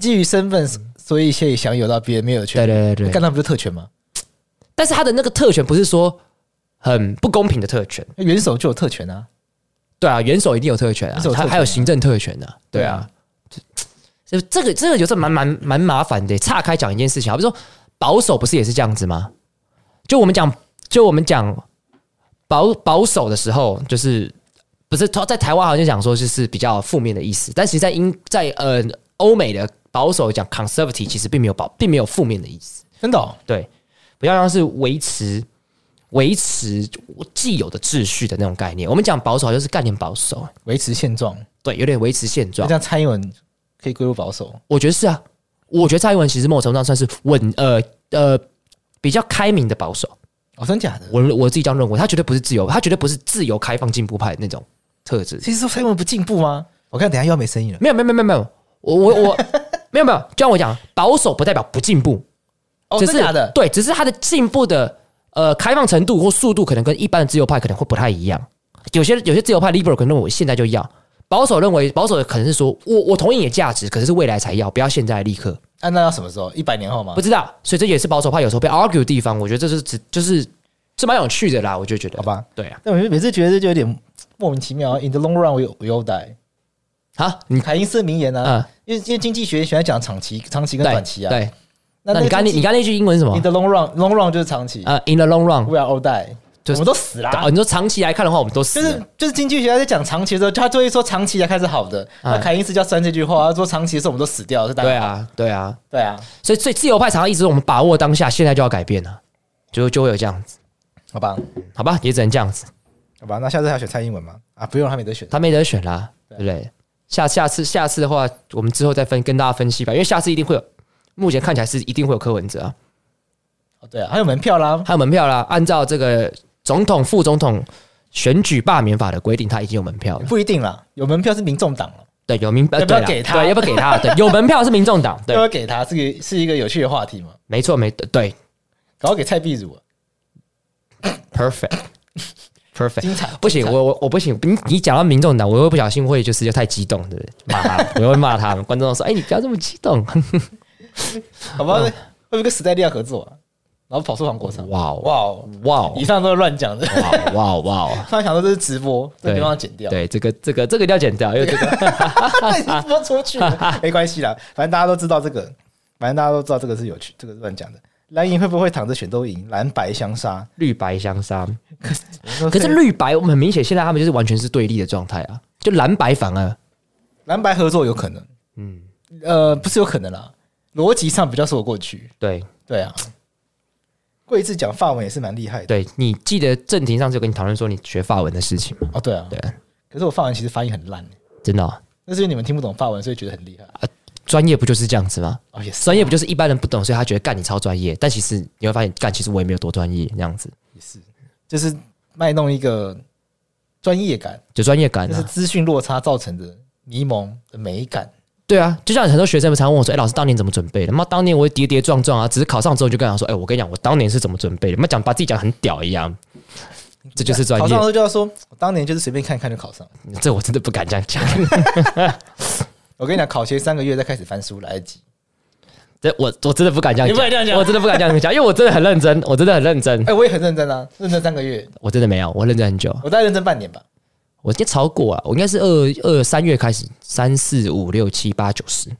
基于身份，所以可以享有到别人没有的权利。对对对，干那不就特权吗？但是他的那个特权不是说很不公平的特权，元首就有特权啊。对啊，元首一定有特权啊，他还有行政特权呢。对啊，就这个这个就是蛮蛮蛮麻烦的。岔开讲一件事情，好比说保守不是也是这样子吗？就我们讲，就我们讲保保守的时候，就是不是在台湾好像讲说就是比较负面的意思，但其实在英在呃欧美的保守讲 conservative 其实并没有保并没有负面的意思，真的、哦、对，比较像是维持维持既有的秩序的那种概念。我们讲保守就是概念保守，维持现状，对，有点维持现状。这样蔡英文可以归入保守？我觉得是啊，我觉得蔡英文其实某种程度上算是稳呃呃。比较开明的保守哦，真假的？我我自己这样认为，他绝对不是自由，他绝对不是自由开放进步派的那种特质。其实说蔡英文不进步吗？我看等下又要没声音了。没有没有没有没有，我我我没有没有，就像我讲，保守不代表不进步，哦，真假的？对，只是他的进步的呃开放程度或速度，可能跟一般的自由派可能会不太一样。有些有些自由派 liberal 可能我现在就要，保守认为，保守的可能是说，我我同意你的价值，可是是未来才要，不要现在立刻。啊，那要什么时候？一百年后吗？不知道，所以这也是保守派有时候被 argue 的地方。我觉得这是只就是是蛮有趣的啦，我就觉得。好吧，对啊。但我每次觉得就有点莫名其妙。In the long run, we we all die。好，你凯因斯名言呢、啊？嗯，因为因为经济学喜欢讲长期、长期跟短期啊。对。那，那你刚你你刚那句英文是什么？In the long run, long run 就是长期。呃、uh,，In the long run, we are all die。就是、我们都死了、哦。你说长期来看的话，我们都死了。就是就是经济学家在讲长期的时候，他就会说长期来看是好的。那凯因斯就要算这句话，他说长期的时候我们都死掉，是对啊，对啊，对啊。所以所以自由派常常一直我们把握当下，现在就要改变了，就就会有这样子，好吧，好吧，也只能这样子，好吧。那下次还要选蔡英文吗？啊，不用，他没得选，他没得选啦，对不对？下下次下次的话，我们之后再分跟大家分析吧，因为下次一定会有，目前看起来是一定会有柯文哲啊。哦，对啊，还有门票啦，还有门票啦，按照这个。总统、副总统选举罢免法的规定，他已经有门票了。不一定啦，有门票是民众党了。对，有民要不要给他？对，要不要给他？对，有门票是民众党。对，要不要给他？这个是一个有趣的话题嘛？没错，没对。搞要给蔡壁如，perfect，perfect，精彩。不行，我我我不行。你你讲到民众党，我又不小心会就是太激动，对不对？骂他，我会骂他。观众都说：“哎，你不要这么激动。” 好吧，会不会跟时代力量合作啊？然后跑出黄国昌，哇哇哇！以上都是乱讲的，哇哇！突然想到这是直播，这个地方剪掉。对，这个这个这个一定要剪掉，因为这个 播出去没关系啦，反正大家都知道这个，反正大家都知道这个是有趣，这个是乱讲的。蓝银会不会躺着选都赢？蓝白相杀，绿白相杀。可是绿白，我们很明显现在他们就是完全是对立的状态啊，就蓝白反而蓝白合作有可能，嗯呃，不是有可能啦，逻辑上比较说得过去。对对啊。贵志讲法文也是蛮厉害的。对，你记得正庭上次有跟你讨论说你学法文的事情吗？哦，对啊，对。可是我法文其实发音很烂，真的、哦。那是因为你们听不懂法文，所以觉得很厉害啊。专业不就是这样子吗？哦，也是。专业不就是一般人不懂，所以他觉得干你超专业，但其实你会发现干其实我也没有多专业，那样子。也是，就是卖弄一个专业感，就专业感、啊，就是资讯落差造成的迷蒙的美感。对啊，就像很多学生们常问我说：“哎、欸，老师当年怎么准备的？”妈，当年我跌跌撞撞啊，只是考上之后就跟他说：“哎、欸，我跟你讲，我当年是怎么准备的。”妈讲把自己讲很屌一样，这就是专业。考上之后就要说，我当年就是随便看看就考上。这我真的不敢这样讲。我跟你讲，考前三个月再开始翻书来得及。这我我真的不敢这样讲，你不敢这样讲，我真的不敢这样讲，因为我真的很认真，我真的很认真。哎、欸，我也很认真啊，认真三个月。我真的没有，我认真很久，我大概认真半年吧。我应该超过啊，我应该是二二三月开始，三四五六七八九十。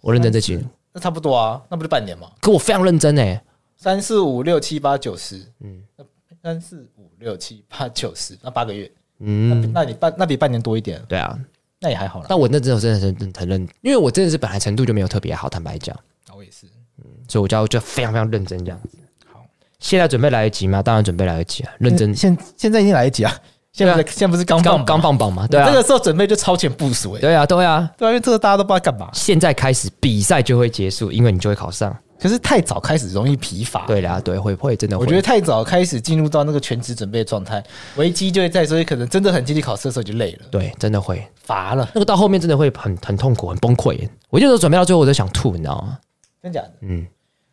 我认真这几年，那差不多啊，那不就半年吗？可我非常认真哎，三四五六七八九十，嗯，那三四五六七八九十，那八个月，嗯，那你半那比半年多一点，对啊，那也还好啦。但我那真的真的很很认，因为我真的是本来程度就没有特别好，坦白讲，我也是，嗯，所以我就就非常非常认真这样子。好，现在准备来得及吗？当然准备来得及啊，认真，现现在已经来得及啊。现在现在不是刚刚刚放榜吗？对啊，这个时候准备就超前部署哎。对啊，对啊，对啊，因为这个大家都不知道干嘛。现在开始比赛就会结束，因为你就会考上。可是太早开始容易疲乏。对啦，对，会会真的会。我觉得太早开始进入到那个全职准备的状态，危机就会在，所以可能真的很积极考试的时候就累了。对，真的会乏了。那个到后面真的会很很痛苦、很崩溃。我就是准备到最后我就想吐，你知道吗？真假的？嗯，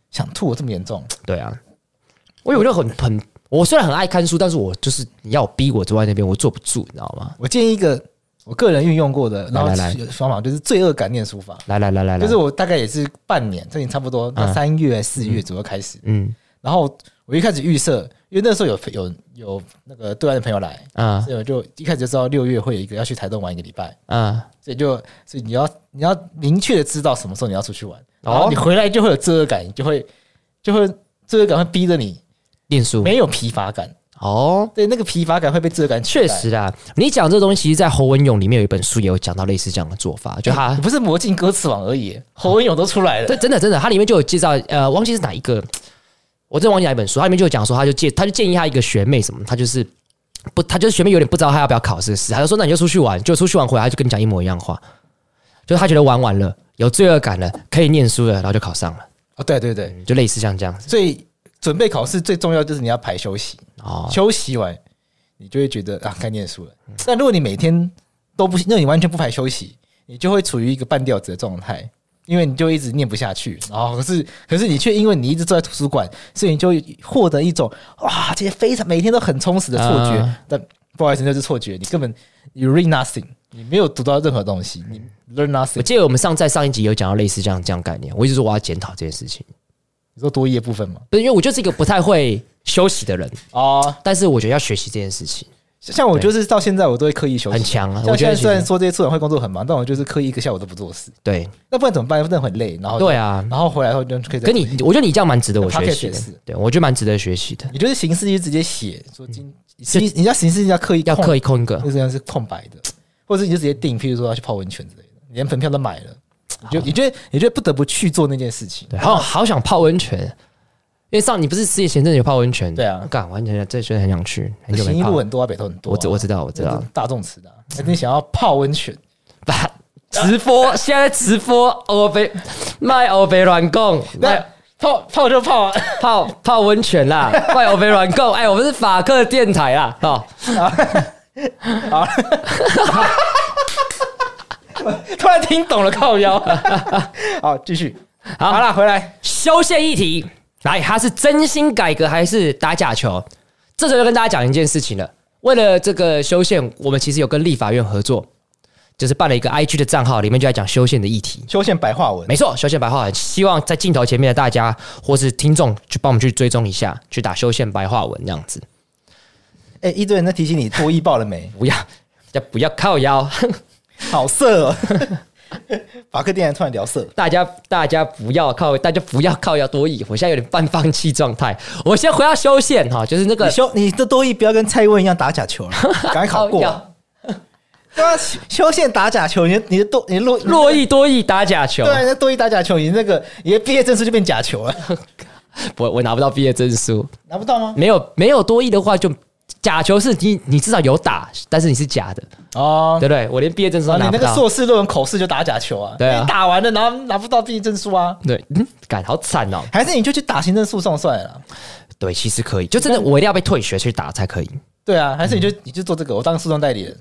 想吐这么严重？对啊，我有就很很。我虽然很爱看书，但是我就是你要逼我坐在那边，我坐不住，你知道吗？我建议一个我个人运用过的，然后方法就是罪恶感念书法。来来来来来，就是我大概也是半年，这已经差不多到三月四月左右开始。嗯，然后我一开始预设，因为那时候有有有那个对岸的朋友来啊，所以我就一开始就知道六月会有一个要去台东玩一个礼拜啊，所以就所以你要你要明确的知道什么时候你要出去玩，然后你回来就会有罪恶感，就会就会罪恶感会逼着你。念书没有疲乏感哦，对，那个疲乏感会被这感确实啦。你讲这个东西，其实，在侯文勇里面有一本书也有讲到类似这样的做法，就他不是魔镜歌词网而已，侯文勇都出来了。对，真的真的，他里面就有介绍，呃，忘记是哪一个，我真忘记哪一本书，他里面就有讲说，他就建他就建议他一个学妹什么，他就是不，他就是学妹有点不知道他要不要考试他就说那你就出去玩，就出去玩回来他就跟你讲一模一样话，就他觉得玩完了有罪恶感了，可以念书了，然后就考上了。哦，对对对，就类似像这样子，所以。准备考试最重要就是你要排休息哦，休息完你就会觉得啊该念书了。但如果你每天都不，那你完全不排休息，你就会处于一个半吊子的状态，因为你就一直念不下去。然后可是可是你却因为你一直坐在图书馆，所以你就获得一种哇，这些非常每天都很充实的错觉。但不好意思，那是错觉，你根本 you read nothing。你没有读到任何东西，你 learn nothing。我记得我们上在上一集有讲到类似这样这样概念，我一直说我要检讨这件事情。你说多一的部分吗？不是，因为我就是一个不太会休息的人哦，但是我觉得要学习这件事情。像我就是到现在我都会刻意休息，很强啊。我觉得虽然说这些促转会工作很忙，但我就是刻意一个下午都不做事。对，那不然怎么办？真的很累。然后对啊，然后回来后就可以。跟你，我觉得你这样蛮值得我学习的。对，我觉得蛮值得学习的。你就是形式就直接写，说今你你要形式要刻意要刻意空一个，就这样是空白的，或者你就直接定，譬如说要去泡温泉之类的，连门票都买了，你就你觉得你觉得不得不去做那件事情。对，好好想泡温泉。因为上你不是事业前阵有泡温泉？对啊，干完全这真的很想去。很新一路很多啊，北投很多。我知我知道我知道，大众池的。你想要泡温泉？把直播 现在直播欧北卖欧北软供，卖 泡泡就泡泡泡温泉啦，卖欧北软供。哎，我们是法克电台啦，好，好，突然听懂了靠腰。好，继续。好了，回来修宪议题。来，他是真心改革还是打假球？这时候就跟大家讲一件事情了。为了这个修宪，我们其实有跟立法院合作，就是办了一个 IG 的账号，里面就在讲修宪的议题。修宪白话文，没错，修宪白话文。希望在镜头前面的大家或是听众，去帮我们去追踪一下，去打修宪白话文这样子。哎，一堆人在提醒你多益报了没？不要，要不要靠腰？好色哦。法克电台突然聊色，大家大家不要靠，大家不要靠要多益，我现在有点半放弃状态。我先回到修宪哈，就是那个你修你的多益不要跟蔡英文一样打假球了，赶快考过。对啊，修宪打假球，你你的多你洛洛益多益打假球，对，那多益打假球，你那个你的毕业证书就变假球了。我我拿不到毕业证书，拿不到吗？没有没有多益的话就。假球是你，你至少有打，但是你是假的哦，对不对？我连毕业证书都拿不到。你那个硕士论文口试就打假球啊？对啊，你打完了，然后拿不到毕业证书啊？对，嗯，感好惨哦！还是你就去打行政诉讼算了？对，其实可以，就真的我一定要被退学去打才可以。对啊，还是你就你就做这个，我当诉讼代理人。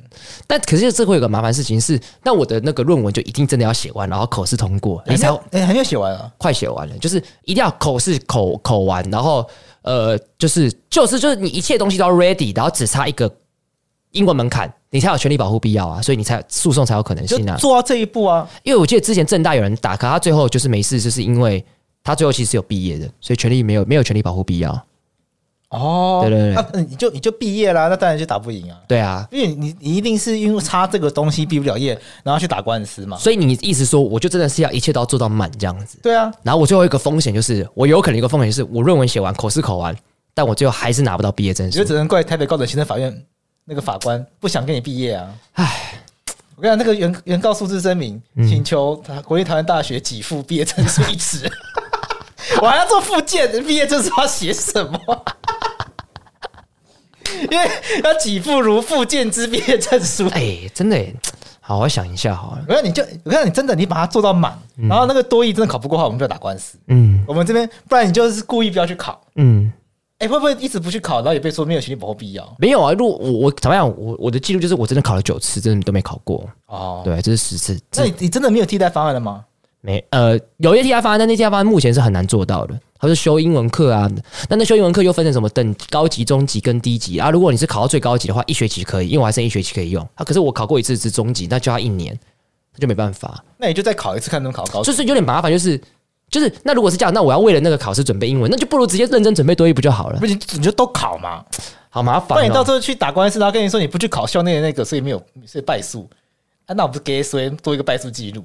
但可是这会有个麻烦事情是，那我的那个论文就一定真的要写完，然后口试通过，你才哎还没有写完啊？快写完了，就是一定要口试口口完，然后。呃，就是就是就是你一切东西都 ready，然后只差一个英文门槛，你才有权利保护必要啊，所以你才诉讼才有可能性啊。做到这一步啊，因为我记得之前正大有人打，可他最后就是没事，就是因为他最后其实有毕业的，所以权利没有没有权利保护必要。哦，对对对，那你就你就毕业啦，那当然就打不赢啊。对啊，因为你你一定是因为差这个东西毕不了业，然后去打官司嘛。所以你意思说，我就真的是要一切都要做到满这样子。对啊，然后我最后一个风险就是，我有可能一个风险就是，我论文写完，口试考完，但我最后还是拿不到毕业证书。就只能怪台北高等行政法院那个法官不想跟你毕业啊。唉，我跟你讲，那个原原告诉字声明，请求国立台湾大学给付毕业证书一纸。我还要做附件，毕业证书要写什么？因为要给付如复健之毕业证书。哎，真的，好好想一下好了。我看你就，我看你真的，你把它做到满，嗯、然后那个多益真的考不过的话，我们就要打官司。嗯，我们这边不然你就是故意不要去考。嗯，哎，会不会一直不去考，然后也被说没有学历保护必要？没有啊，如果我我怎么样？我我的记录就是我真的考了九次，真的都没考过。哦，对，这是十次。那你你真的没有替代方案了吗？没，呃，有一些替代方案，但那替代方案目前是很难做到的。他是修英文课啊，那那修英文课又分成什么等高级、中级跟低级啊？如果你是考到最高级的话，一学期可以，因为我还剩一学期可以用。啊，可是我考过一次是中级，那就要一年，那就没办法。那你就再考一次，看能不能考高级。就是有点麻烦，就是就是那如果是这样，那我要为了那个考试准备英文，那就不如直接认真准备多一不就好了？不行，你就都考嘛，好麻烦、哦。那你到时候去打官司，然后跟你说你不去考校内的那个，所以没有，所以败诉。啊，那我不是给所以多一个败诉记录？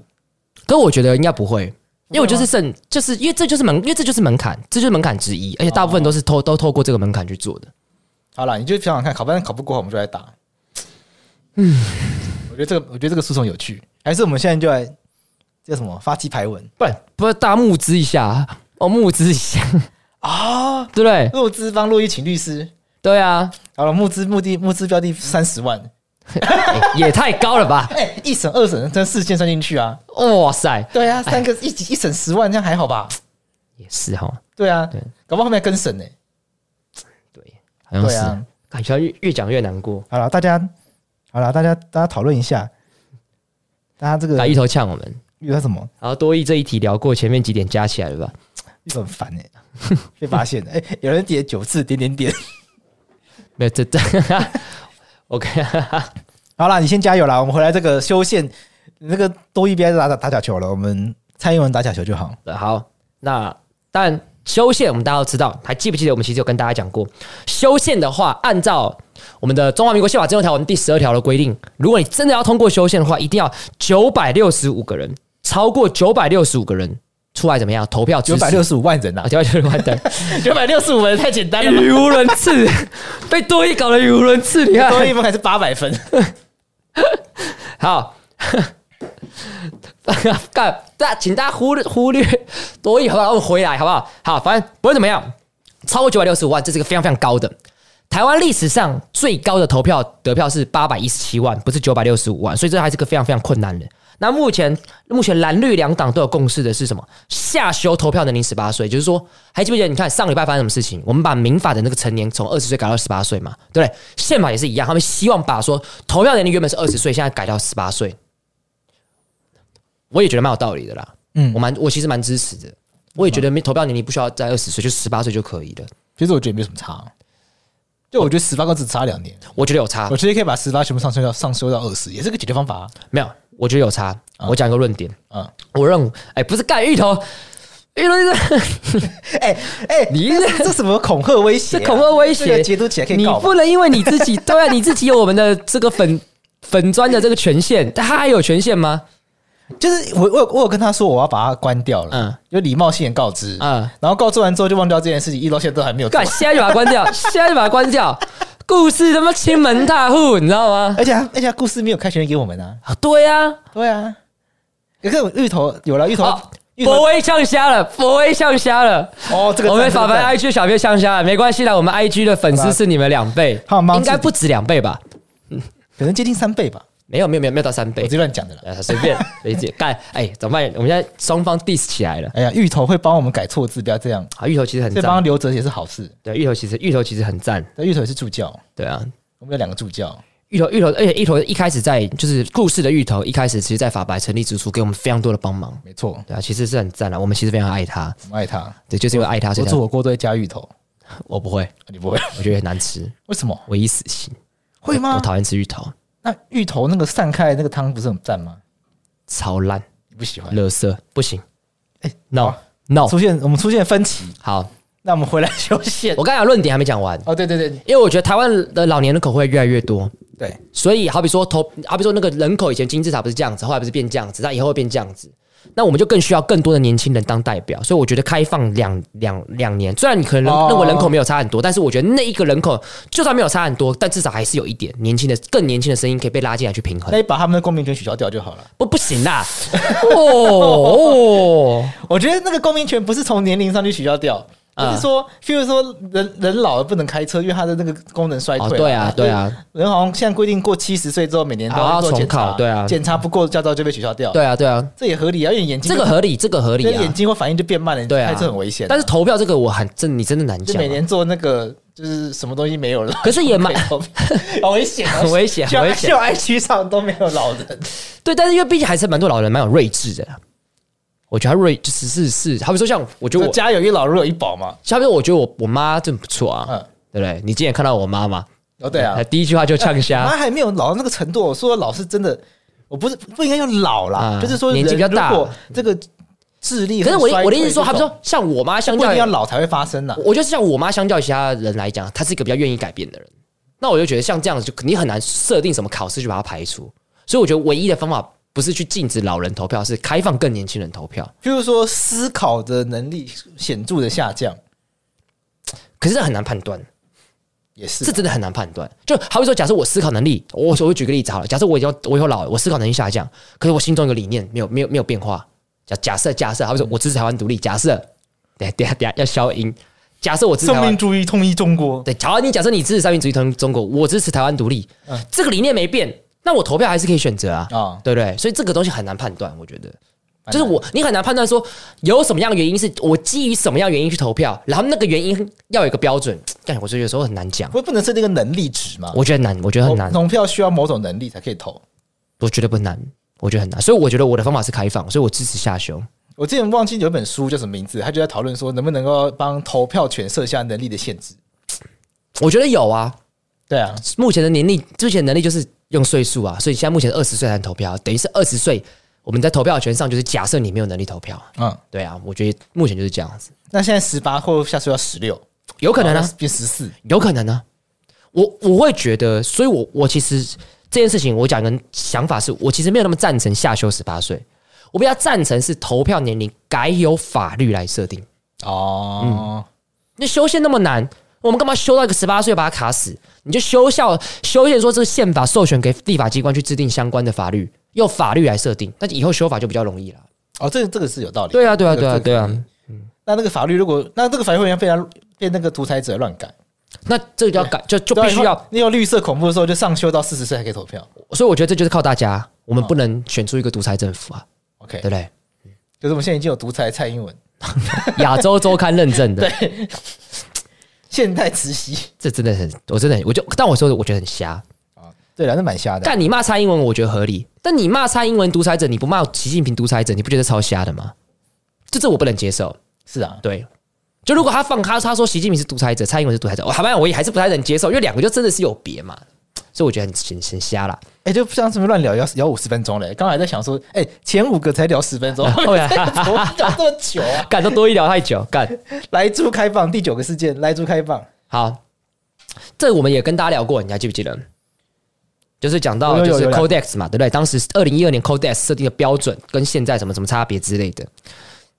可我觉得应该不会。因为我就是剩，就是因为这就是门，因为这就是门槛，这就是门槛之一，而且大部分都是透都透过这个门槛去做的。好了，你就想想看，考不考不过，我们就来打。嗯，我觉得这个，我觉得这个诉讼有趣，还是我们现在就来叫什么发鸡排文？不然，不是大家募资一下，哦，募资一下啊，对不对？募资帮洛伊请律师，对啊。好了，募资目的募资标的三十万。欸、也太高了吧！哎、欸，一审二审这四件算进去啊！哇塞，对啊，三个一一审十万，这样还好吧？也是哈，对啊，对，搞不好后面要更审呢。对，好像是，啊、感觉越越讲越难过。好了，大家好了，大家大家讨论一下，大家这个来一头呛我们，遇到什么？然后多益这一题聊过，前面几点加起来了吧？又很烦哎，被发现了哎、欸，有人点九次点点点，没有这这。OK，好啦，你先加油啦！我们回来这个修宪，那个多一边打打打假球了，我们蔡英文打假球就好。好，那但修宪我们大家都知道，还记不记得我们其实有跟大家讲过，修宪的话，按照我们的中华民国宪法增修条文第十二条的规定，如果你真的要通过修宪的话，一定要九百六十五个人，超过九百六十五个人。出来怎么样？投票九百六十五万人呐、啊！九百六十五万人，九百六十五人太简单了，语无伦次，被多益搞得语无伦次。你看，多益分还是八百分。好，干，大请大家忽略忽略多益，好不好？我们回来好不好？好，反正不论怎么样，超过九百六十五万，这是个非常非常高的。台湾历史上最高的投票得票是八百一十七万，不是九百六十五万，所以这还是个非常非常困难的。那目前，目前蓝绿两党都有共识的是什么？下修投票年龄十八岁，就是说，还记不记得？你看上礼拜发生什么事情？我们把民法的那个成年从二十岁改到十八岁嘛，对不对？宪法也是一样，他们希望把说投票年龄原本是二十岁，现在改到十八岁。我也觉得蛮有道理的啦。嗯，我蛮我其实蛮支持的。我也觉得没投票年龄不需要在二十岁，就十八岁就可以了。其实我觉得没什么差。就我觉得十八个只差两年，我觉得有差。我直接可以把十八全部上升到上修到二十，也是个解决方法啊。没有。我觉得有差，我讲一个论点。嗯，我认为，哎，不是盖芋头，芋头是，哎哎，你这这什么恐吓威胁？恐吓威胁，解读起来可以。你不能因为你自己，对啊，你自己有我们的这个粉粉砖的这个权限，但他还有权限吗？就是我我我有跟他说我要把它关掉了，嗯，有礼貌性的告知，嗯，然后告知完之后就忘掉这件事情，一到现在都还没有。干，现在就把它关掉，现在就把它关掉。故事他妈亲门大户，你知道吗？而且而且故事没有开权给我们啊！对呀，对啊。有个芋头有了芋头，佛威呛瞎了，佛威呛瞎了。哦，这个我们法白 IG 小编呛瞎了，没关系啦，我们 IG 的粉丝是你们两倍，应该不止两倍吧？嗯，可能接近三倍吧。没有没有没有没有到三倍，我这乱讲的了，随便理解。干，哎，怎么办？我们现在双方 diss 起来了。哎呀，芋头会帮我们改错字，不要这样。啊，芋头其实很赞，帮留着也是好事。对，芋头其实芋头其实很赞，芋头也是助教。对啊，我们有两个助教。芋头芋头，而且芋头一开始在就是故事的芋头，一开始其实，在法白成立之初，给我们非常多的帮忙。没错，对啊，其实是很赞的。我们其实非常爱他，爱他。对，就是因为爱他，所以做火锅都会加芋头。我不会，你不会，我觉得很难吃。为什么？唯一死刑。会吗？我讨厌吃芋头。那芋头那个散开那个汤不是很赞吗？超烂，你不喜欢？垃圾不行。哎，no no，出现我们出现分歧。好，那我们回来休息。我刚才论点还没讲完。哦，对对对，因为我觉得台湾的老年人口会越来越多。对，所以好比说投，好比说那个人口以前金字塔不是这样子，后来不是变这样子，那以后会变这样子。那我们就更需要更多的年轻人当代表，所以我觉得开放两两两年，虽然你可能认为人口没有差很多，但是我觉得那一个人口就算没有差很多，但至少还是有一点年轻的、更年轻的声音可以被拉进来去平衡。那你把他们的公民权取消掉就好了。不，不行啦！哦，我觉得那个公民权不是从年龄上去取消掉。不是说，譬如说人人老了不能开车，因为他的那个功能衰退。对啊，对啊。人好像现在规定过七十岁之后，每年都要做检查。对啊，检查不过驾照就被取消掉。对啊，对啊，这也合理啊，因为眼睛这个合理，这个合理啊。眼睛会反应就变慢了，对啊，开车很危险。但是投票这个我很真，你真的难讲。每年做那个就是什么东西没有了，可是也蛮 好危险，很危险，很危险。就 IG 上都没有老人。对，但是因为毕竟还是蛮多老人，蛮有睿智的。我觉得他瑞就是是是，好比说像我觉得我家有一老如有一宝嘛。好比说我觉得我我妈真不错啊，嗯，对不对？你今天看到我妈吗？哦，对啊，第一句话就呛瞎。妈还没有老到那个程度，我说老是真的，我不是不应该用老啦，就是说年纪比较大，这个智力。可是我我的意思是说，好比说像我妈相较要老才会发生呢。我觉得像我妈相较于其他人来讲，她是一个比较愿意改变的人。那我就觉得像这样子，就你很难设定什么考试去把它排除。所以我觉得唯一的方法。不是去禁止老人投票，是开放更年轻人投票。譬如说，思考的能力显著的下降，可是这很难判断，也是这真的很难判断。就好比说，假设我思考能力，我我会举个例子好了。假设我以后我以后老了，我思考能力下降，可是我心中有个理念没有没有没有变化。假假设假设，好比说我支持台湾独立，假设等下等下等下要消音。假设我支持三民主义统一中国，对，假如你假设你支持三民主义统一中国，我支持台湾独立，嗯，这个理念没变。那我投票还是可以选择啊，哦、对不对？所以这个东西很难判断，我觉得，就是我你很难判断说有什么样的原因是我基于什么样原因去投票，然后那个原因要有一个标准。但我觉得有时候很难讲，不不能设定一个能力值吗？我觉得难，我觉得很难。投票需要某种能力才可以投，我觉得不难，我觉得很难。所以我觉得我的方法是开放，所以我支持下修。我之前忘记有一本书叫什么名字，他就在讨论说能不能够帮投票权设下能力的限制。我觉得有啊，对啊，目前的能力，之前能力就是。用岁数啊，所以现在目前二十岁才能投票，等于是二十岁我们在投票权上就是假设你没有能力投票。嗯，对啊，我觉得目前就是这样子。那现在十八或下次要十六，有可能呢、啊？变十四，有可能呢、啊？我我会觉得，所以我我其实这件事情，我讲的想法是我其实没有那么赞成下修十八岁，我比较赞成是投票年龄改由法律来设定。哦，嗯，那修宪那么难，我们干嘛修到一个十八岁把它卡死？你就修校修宪说这个宪法授权给立法机关去制定相关的法律，用法律来设定，那以后修法就比较容易了。哦，这个这个是有道理。对啊，对啊，对啊，对啊。嗯，那那个法律如果那这个法律会被他被那个独裁者乱改。那这个就要改，就就必须要你有绿色恐怖的时候，就上修到四十岁还可以投票。所以我觉得这就是靠大家，我们不能选出一个独裁政府啊。OK，对不对？就是我们现在已经有独裁蔡英文，亚洲周刊认证的，对，现代慈禧，这真的很，我真的，我就，但我说的，我觉得很瞎啊。对了，那蛮瞎的。但你骂蔡英文，我觉得合理。但你骂蔡英文独裁者，你不骂习近平独裁者，你不觉得超瞎的吗？这这我不能接受。是啊，对。就如果他放他他说习近平是独裁者，蔡英文是独裁者，我好吧，我也还是不太能接受，因为两个就真的是有别嘛，所以我觉得很很很瞎啦。哎、欸，就不像什么乱聊要聊五十分钟嘞，刚才在想说，哎、欸，前五个才聊十分钟，后来聊这么久啊，干都多一聊太久，干莱猪开放第九个事件，莱猪开放，好，这我们也跟大家聊过，你还记不记得？就是讲到就是 Codex 嘛，对不对？当时二零一二年 Codex 设定的标准跟现在什么什么差别之类的，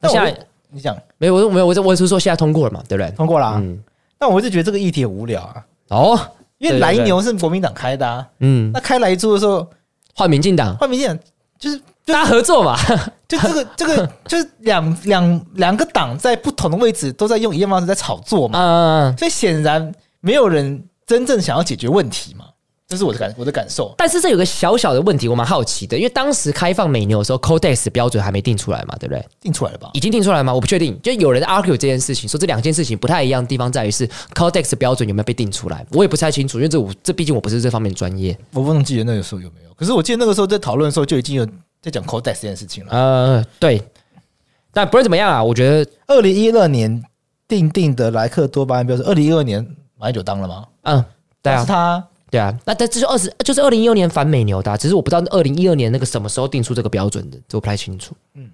那现在。你讲没有？我没有，我我是说现在通过了嘛，对不对？通过了、啊。嗯，但我就觉得这个议题很无聊啊。哦，因为莱牛是国民党开的啊。嗯，那开莱猪的时候换民进党，换民进党就是大家合作嘛。就这个这个就是两两两个党在不同的位置都在用一样方式在炒作嘛。嗯，所以显然没有人真正想要解决问题嘛。这是我的感我的感受，但是这有个小小的问题，我蛮好奇的，因为当时开放美牛的时候，Codex 标准还没定出来嘛，对不对？定出来了吧？已经定出来了吗？我不确定。就有人 argue 这件事情，说这两件事情不太一样的地方在于是 Codex 标准有没有被定出来，我也不太清楚，因为这我这毕竟我不是这方面专业，我不能记得那个时候有没有。可是我记得那个时候在讨论的时候就已经有在讲 Codex 这件事情了。呃，对。但不论怎么样啊，我觉得二零一二年定定的莱克多巴胺标准，二零一二年马英九当了吗？嗯，对啊，是他。对啊，那这这是二十，就是二零一六年反美牛的，只是我不知道二零一二年那个什么时候定出这个标准的，这我不太清楚。嗯，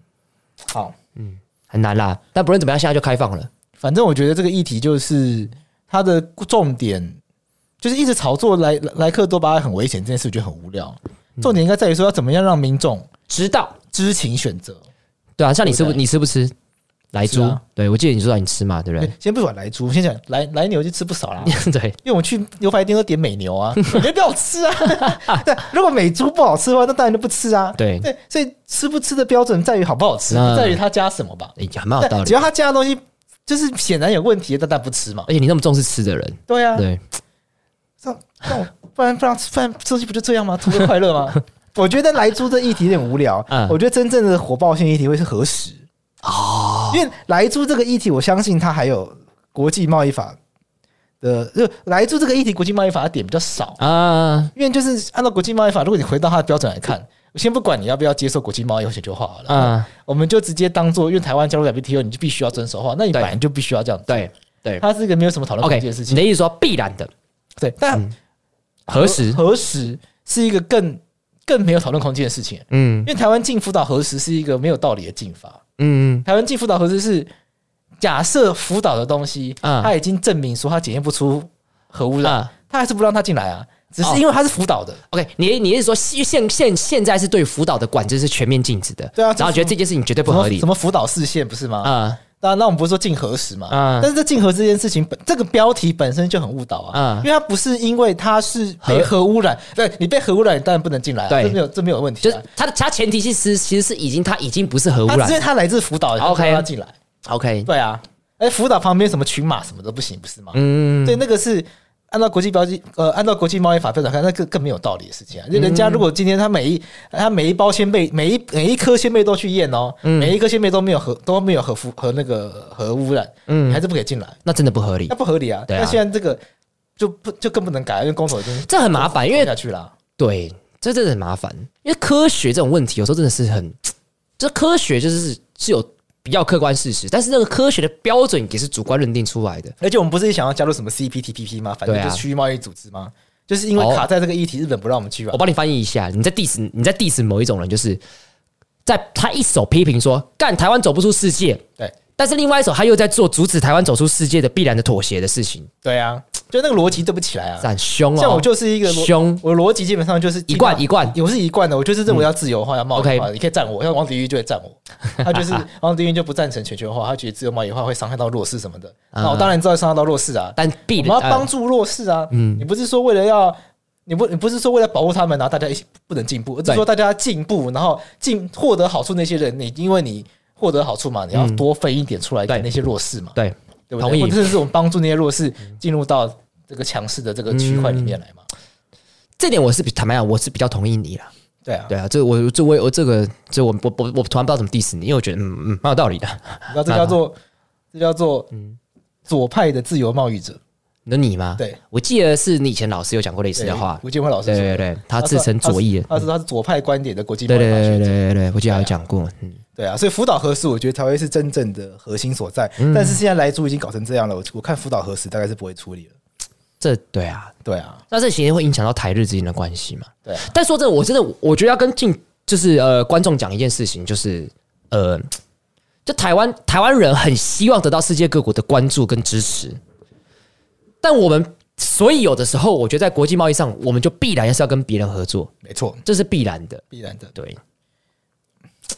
好，嗯，很难啦。但不论怎么样，现在就开放了。反正我觉得这个议题就是它的重点，就是一直炒作莱莱克多巴胺很危险这件事，我觉得很无聊。重点应该在于说要怎么样让民众知道知情选择。对啊，像你吃不你吃不吃？莱猪，啊、对，我记得你说让你吃嘛，对不对？先不管莱猪，先讲莱莱 牛就吃不少啦。对，因为我去牛排店都点美牛啊，我觉得不好吃啊。对，如果美猪不好吃的话，那当然就不吃啊。对对，所以吃不吃的标准在于好不好吃，不在于它加什么吧？哎呀，蛮有道理。只要它加的东西就是显然有问题，那当然不吃嘛。而且你那么重视吃的人，对啊，对。这这不然不然不然东西不就这样吗？图个快乐吗？我觉得莱猪这议题有点无聊。嗯，我觉得真正的火爆性议题会是核食。哦，因为莱猪这个议题，我相信它还有国际贸易法的，就莱猪这个议题，国际贸易法的点比较少啊。因为就是按照国际贸易法，如果你回到它的标准来看，我先不管你要不要接受国际贸易或全球化好了，啊，我们就直接当做，因为台湾加入 WTO，你就必须要遵守的话，那你本来就必须要这样。对对，它是一个没有什么讨论空间的事情。你的意思说必然的，对，但核食核食是一个更更没有讨论空间的事情。嗯，因为台湾进福岛核食是一个没有道理的进法。嗯，台湾禁福岛核资是假设福岛的东西，嗯，他已经证明说他检验不出核污染，他还是不让他进来啊？只是因为他是福岛的。OK，你你是说现现现在是对福岛的管制是全面禁止的？对啊，然后觉得这件事情绝对不合理。什么福岛视线不是吗？啊。那那我们不是说竞核时嘛？嗯，但是这竞核这件事情本这个标题本身就很误导啊。嗯，因为它不是因为它是被核污染，对你被核污染，你当然不能进来。对，这没有这没有问题。就是它的它前提其实其实是已经它已经不是核污染，因为它来自福岛，OK，要进来。OK，对啊，哎，福岛旁边什么群马什么都不行，不是吗？嗯，对，那个是。按照国际标记，呃，按照国际贸易法标准看，那更更没有道理的事情啊！就人家如果今天他每一他每一包鲜贝，每一每一颗鲜贝都去验哦，每一颗鲜贝都没有核都没有核辐和那个核污染，嗯，还是不可以进来，那真的不合理，那不合理啊！那现在这个就不就更不能改，因为公投已经这很麻烦，因为下去了，对，这真的很麻烦，因为科学这种问题有时候真的是很，这科学就是是有。比较客观事实，但是那个科学的标准也是主观认定出来的。而且我们不是想要加入什么 CPTPP 吗？反正就是区域贸易组织吗？就是因为卡在这个议题，日本不让我们去玩。我帮你翻译一下，你在 diss 你在 diss 某一种人，就是在他一手批评说干台湾走不出世界，对，但是另外一手他又在做阻止台湾走出世界的必然的妥协的事情。对啊，就那个逻辑对不起来啊，很凶哦。像我就是一个凶，我的逻辑基本上就是一贯一贯，我是一贯的，我就是认为要自由化要贸易化，嗯、你可以赞我，像王迪玉就会赞我，他就是王迪玉就不赞成全球化，他觉得自由贸易化会伤害到弱势什么的。那我当然知道伤害到弱势啊，但必我们要帮助弱势啊，嗯，你不是说为了要。你不，你不是说为了保护他们，然后大家一起不能进步，而是说大家进步，然后进获得好处那些人，你因为你获得好处嘛，你要多分一点出来给那些弱势嘛，对，对不对？或者是我们帮助那些弱势进入到这个强势的这个区块里面来嘛？这点我是比坦白讲，我是比较同意你啦。对啊，对啊，这我这我我这个这我我我我突然不知道怎么 diss 你，因为我觉得嗯嗯蛮有道理的。你知道这叫做这叫做嗯左派的自由贸易者。那你吗？对，我记得是你以前老师有讲过类似的话。吴建辉老师，对对对，他自称左翼，他是他是左派观点的国际贸易。对对对对对，我记得有讲过。嗯，对啊，所以福岛核食，我觉得才会是真正的核心所在。但是现在莱猪已经搞成这样了，我我看福岛核食大概是不会处理了。这对啊，对啊，那这其实会影响到台日之间的关系嘛？对。但说真的，我真的我觉得要跟进就是呃观众讲一件事情，就是呃，就台湾台湾人很希望得到世界各国的关注跟支持，但我们。所以有的时候，我觉得在国际贸易上，我们就必然是要跟别人合作，没错，这是必然的，必然的，对。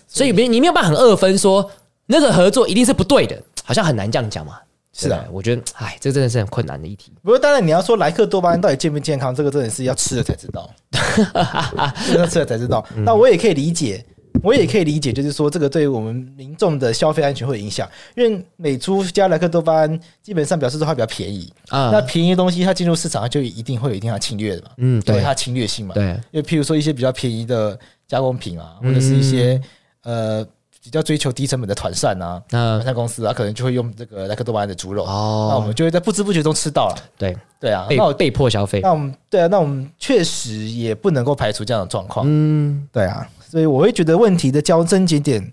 所以没你没有办法很二分说那个合作一定是不对的，好像很难这样讲嘛。是啊，我觉得，哎，这真的是很困难的议题。不过当然，你要说莱克多巴胺到底健不健康，这个真的是要吃了才知道，要吃了才知道。那我也可以理解。我也可以理解，就是说这个对于我们民众的消费安全会有影响，因为美猪加莱克多巴胺基本上表示说它比较便宜啊，那便宜的东西它进入市场它就一定会有一定的侵略的嘛，嗯，对，它侵略性嘛，对，因为譬如说一些比较便宜的加工品啊，或者是一些呃比较追求低成本的团膳啊，团膳公司啊，可能就会用这个莱克多巴胺的猪肉，哦，那我们就会在不知不觉中吃到了，对，对啊，那我被迫消费，那我们对啊，那我们确实也不能够排除这样的状况，嗯，对啊。所以我会觉得问题的交争节点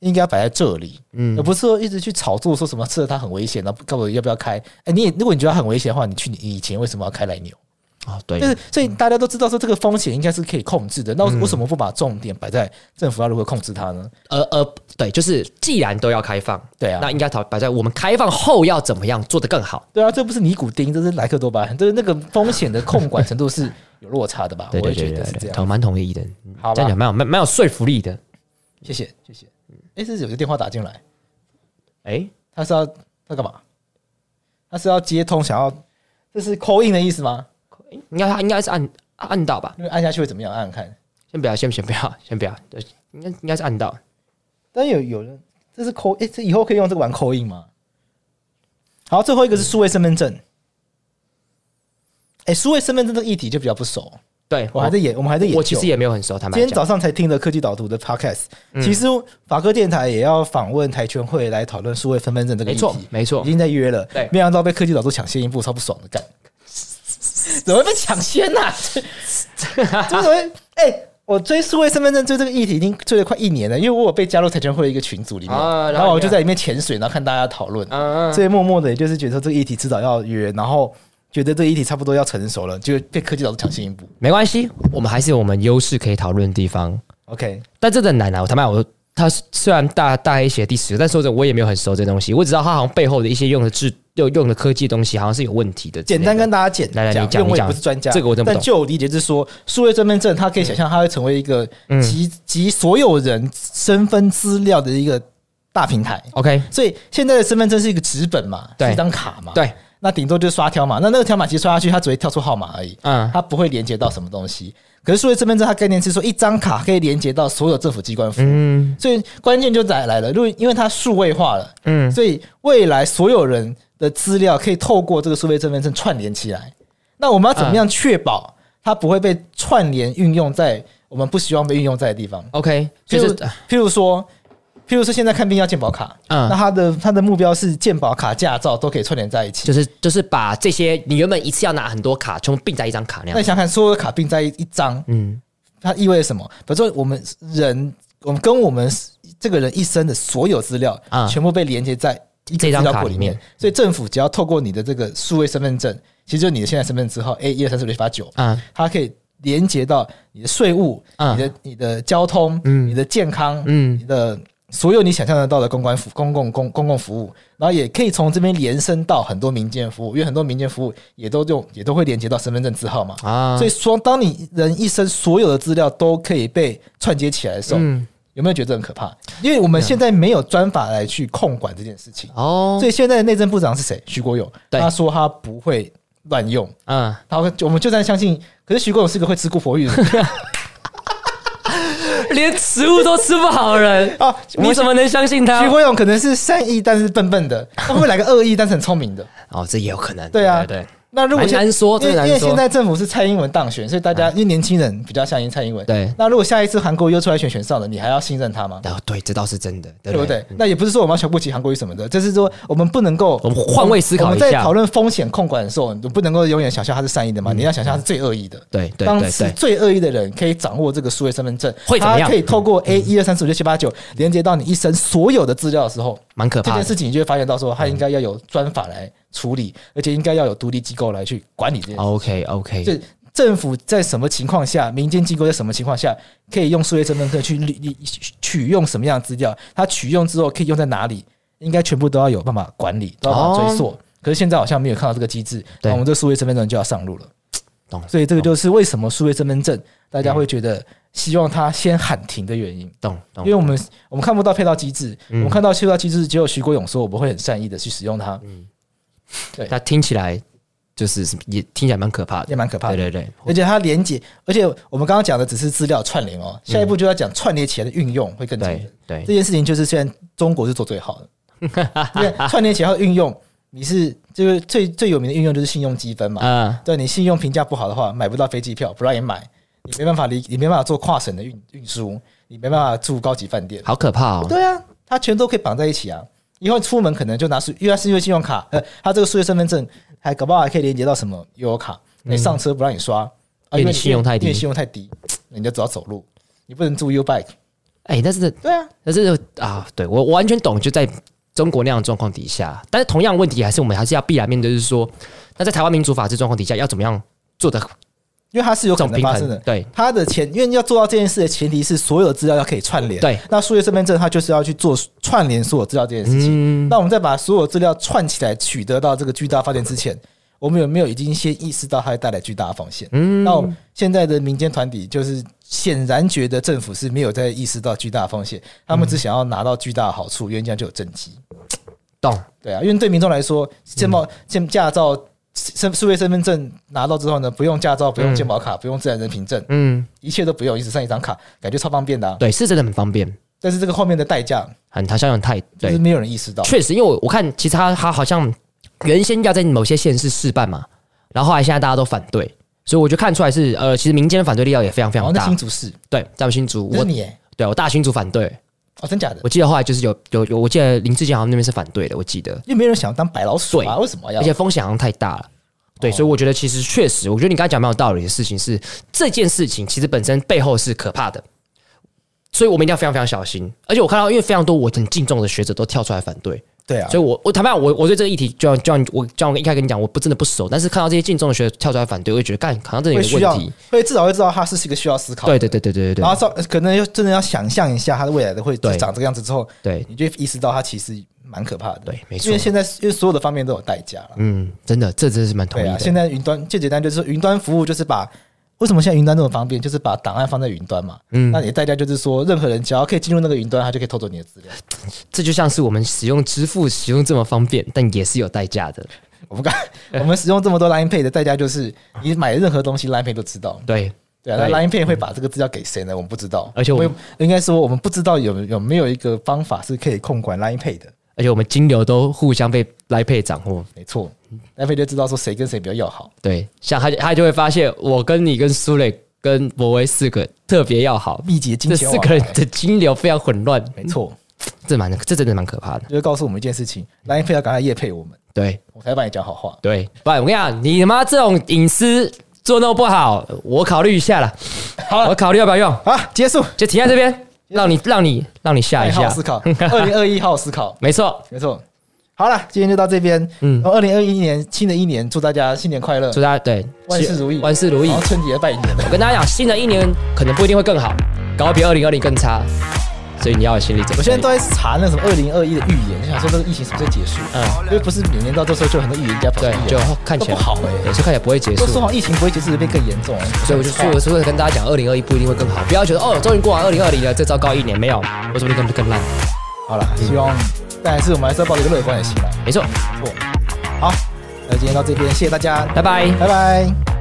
应该要摆在这里，嗯，而不是说一直去炒作说什么吃了它很危险，然后告诉我要不要开？哎，你也如果你觉得它很危险的话，你去你以前为什么要开来牛？啊，对，就是所以大家都知道说这个风险应该是可以控制的，那为什么不把重点摆在政府要如何控制它呢？呃呃，对，就是既然都要开放，对啊，那应该摆在我们开放后要怎么样做得更好？对啊，这不是尼古丁，这是莱克多巴胺，就是那个风险的控管程度是有落差的吧？我也觉得是这样，我蛮同意的，好，这样讲蛮有蛮蛮有说服力的。谢谢谢谢，哎，这是有个电话打进来，哎，他是要他干嘛？他是要接通，想要这是 call in 的意思吗？应该他应该是按按到吧？因为按下去会怎么样？按按看，先不要，先先不要，先不要。对，应该应该是按到。但有有人这是 call，哎，这以后可以用这个玩 call in 吗？好，最后一个是数位身份证。哎，数位身份证这个议题就比较不熟。对，我还在演，我们还在演。我其实也没有很熟。他们今天早上才听了科技导图的 podcast，其实法科电台也要访问台权会来讨论数位身份证这个议题。没错，没错，已经在约了。对，没想到被科技导图抢先一步，超不爽的干。怎么会被抢先 呢？怎么会？哎，我追数位身份证追这个议题已经追了快一年了，因为我有被加入台权会的一个群组里面，然后我就在里面潜水，然后看大家讨论，所以默默的也就是觉得这个议题迟早要约，然后。觉得这个议题差不多要成熟了，就被科技老师抢先一步。没关系，我们还是有我们优势可以讨论的地方。OK，但这很难啊！我他妈，我他虽然大大 A 写第十个，但说真的，我也没有很熟这东西。我只知道他好像背后的一些用的智用用的科技的东西，好像是有问题的。简单跟大家讲，来来，你讲，我也不是专家，这个我真不懂。但就我理解是说，数位身份证，它可以想象它会成为一个集集所有人身份资料的一个大平台。OK，所以现在的身份证是一个纸本嘛，是一张卡嘛，对。那顶多就是刷条码，那那个条码其实刷下去，它只会跳出号码而已，嗯，它不会连接到什么东西。可是数位身份证它概念是说，一张卡可以连接到所有政府机关服务，嗯，所以关键就在来了，因为因为它数位化了，嗯，所以未来所有人的资料可以透过这个数位身份证串联起来。那我们要怎么样确保它不会被串联运用在我们不希望被运用在的地方？OK，就是譬如说。譬如说，现在看病要健保卡，嗯，那他的他的目标是健保卡、驾照都可以串联在一起，就是就是把这些你原本一次要拿很多卡，全部并在一张卡那样。那你想看所有的卡并在一张，嗯，它意味着什么？比如说，我们人，我们跟我们这个人一生的所有资料啊，全部被连接在这张卡里面。所以政府只要透过你的这个数位身份证，其实就是你的现在身份证号 A 一二三四五六七八九，啊，它可以连接到你的税务、你的你的交通、你的健康、嗯。你的。所有你想象得到的公关服、公共公公共服务，然后也可以从这边延伸到很多民间服务，因为很多民间服务也都用，也都会连接到身份证字号嘛。啊，所以说，当你人一生所有的资料都可以被串接起来的时候，嗯，有没有觉得很可怕？因为我们现在没有专法来去控管这件事情。哦，所以现在的内政部长是谁？徐国勇，他说他不会乱用。嗯，然后我们就算相信，可是徐国勇是个会吃姑婆芋的人。连食物都吃不好的人啊，你怎么能相信他？徐国勇可能是善意，但是笨笨的；他会不会来个恶意，但是很聪明的。哦，这也有可能。对啊，对。那如果难说，因为因为现在政府是蔡英文当选，所以大家因为年轻人比较相信蔡英文。对。那如果下一次韩国又出来选选上了，你还要信任他吗？哦，对，这倒是真的，对不对？那也不是说我们要瞧不起韩国瑜什么的，就是说我们不能够，我们换位思考一下。我们在讨论风险控管的时候，你不能够永远想象他是善意的嘛？你要想象他是最恶意的。对对对。当时最恶意的人可以掌握这个数位身份证，会怎么样？他可以透过 A 一二三四五六七八九连接到你一生所有的资料的时候，蛮可怕。这件事情你就会发现到说，他应该要有专法来。处理，而且应该要有独立机构来去管理这件事。OK，OK，就政府在什么情况下，民间机构在什么情况下可以用数位身份证去取用什么样的资料？它取用之后可以用在哪里？应该全部都要有办法管理，都要追溯。可是现在好像没有看到这个机制，那我们这数位身份证就要上路了。懂。所以这个就是为什么数位身份证大家会觉得希望他先喊停的原因。懂。因为我们我们看不到配套机制，我们看到配套机制只有徐国勇说我们会很善意的去使用它。嗯。对，它听起来就是也听起来蛮可怕的，也蛮可怕的。对对对，而且它连接，而且我们刚刚讲的只是资料串联哦，下一步就要讲串联起来的运用会更精准。对，这件事情就是虽然中国是做最好的，因为串联起来的运用，你是就是最最有名的运用就是信用积分嘛。嗯，对你信用评价不好的话，买不到飞机票，不让你买，你没办法离，你没办法做跨省的运运输，你没办法住高级饭店，好可怕哦。对啊，它全都可以绑在一起啊。以后出门可能就拿数，因为它是因为信用卡，呃，它这个数字身份证还搞不好还可以连接到什么悠游卡，你上车不让你刷，啊，因为信用太低，因为信用太低，你就只要走路，你不能住 U bike。哎，但是对啊，但是啊，对我完全懂，就在中国那样的状况底下，但是同样问题还是我们还是要必然面对，就是说，那在台湾民主法治状况底下，要怎么样做的？因为它是有可能发生的，对它的前，因为要做到这件事的前提是所有资料要可以串联，对。那数学身份证它就是要去做串联所有资料这件事情。那我们在把所有资料串起来取得到这个巨大发电之前，我们有没有已经先意识到它会带来巨大的风险？嗯。那我们现在的民间团体就是显然觉得政府是没有在意识到巨大的风险，他们只想要拿到巨大的好处，因为这样就有政绩。懂？对啊，因为对民众来说，健保、健驾照。身数位身份证拿到之后呢，不用驾照，不用健保卡，嗯、不用自然人凭证，嗯，一切都不用，只剩一张卡，感觉超方便的、啊。对，是真的很方便。但是这个后面的代价很，好像很太，对，就是没有人意识到。确实，因为我我看，其实他他好像原先要在某些县市试办嘛，然后后来现在大家都反对，所以我就看出来是呃，其实民间的反对力量也非常非常大。新竹市对，在我新竹，我你对我大新竹反对哦，真假的？我记得后来就是有有有，我记得林志坚好像那边是反对的，我记得，因为没人想要当白老鼠啊，为什么要？而且风险好像太大了。对，所以我觉得其实确实，我觉得你刚才讲蛮有道理的事情是，这件事情其实本身背后是可怕的，所以我们一定要非常非常小心。而且我看到，因为非常多我很敬重的学者都跳出来反对，对啊，所以我我坦白讲，我我对这个议题就要就像我就我一开始跟你讲，我不真的不熟，但是看到这些敬重的学者跳出来反对，我会觉得干，好像这里有问题，会至少会知道他是一个需要思考，对对对对对对对，然后可能要真的要想象一下他的未来的会长这个样子之后，对，你就意识到他其实。蛮可怕的，对，没错。因为现在因为所有的方面都有代价了，嗯，真的，这真的是蛮同意的。对啊，现在云端最简单就是云端服务，就是把为什么现在云端这么方便，就是把档案放在云端嘛，嗯，那你的代价就是说，任何人只要可以进入那个云端，他就可以偷走你的资料。这就像是我们使用支付使用这么方便，但也是有代价的。我们刚我们使用这么多 Line Pay 的代价就是，你买任何东西 Line Pay 都知道。对对啊，那 Line Pay 会把这个资料给谁呢？我们不知道，而且我们应该说我们不知道有有没有一个方法是可以控管 Line Pay 的。而且我们金流都互相被 Line Pay 掌握，没错，Line Pay 就知道说谁跟谁比较要好。对，像他他就会发现我跟你跟苏磊跟博威四个特别要好，密集金钱，这四个人的金流非常混乱。没错，这蛮这真的蛮可怕的。就是告诉我们一件事情，Line Pay 要赶快夜配我们，对我才帮你讲好话。对，不然我跟你讲，你妈这种隐私做那么不好，我考虑一下了。好，我考虑要不要用。好，结束，就停在这边，让你让你让你下一下。思考，二零二一好好思考，没错，没错。好了，今天就到这边。嗯，二零二一年新的一年，祝大家新年快乐，祝大家对万事如意，万事如意。然后春节拜年。我跟大家讲，新的一年可能不一定会更好，搞比二零二零更差。所以你要有心理准备。我现在都在查那什么二零二一的预言，就想说这个疫情什么时候结束？嗯，因为不是每年到这时候就有很多预言家跑出来，就看起来不好哎，也是看起来不会结束。说好疫情不会结束，会变更严重。所以我就说，我是会跟大家讲，二零二一不一定会更好，不要觉得哦，终于过完二零二零了，这糟糕一年没有，我说不定更更烂。好了，希望，但是我们还是要抱着一个乐观的心态。没错，错。好，那今天到这边，谢谢大家，拜拜，拜拜。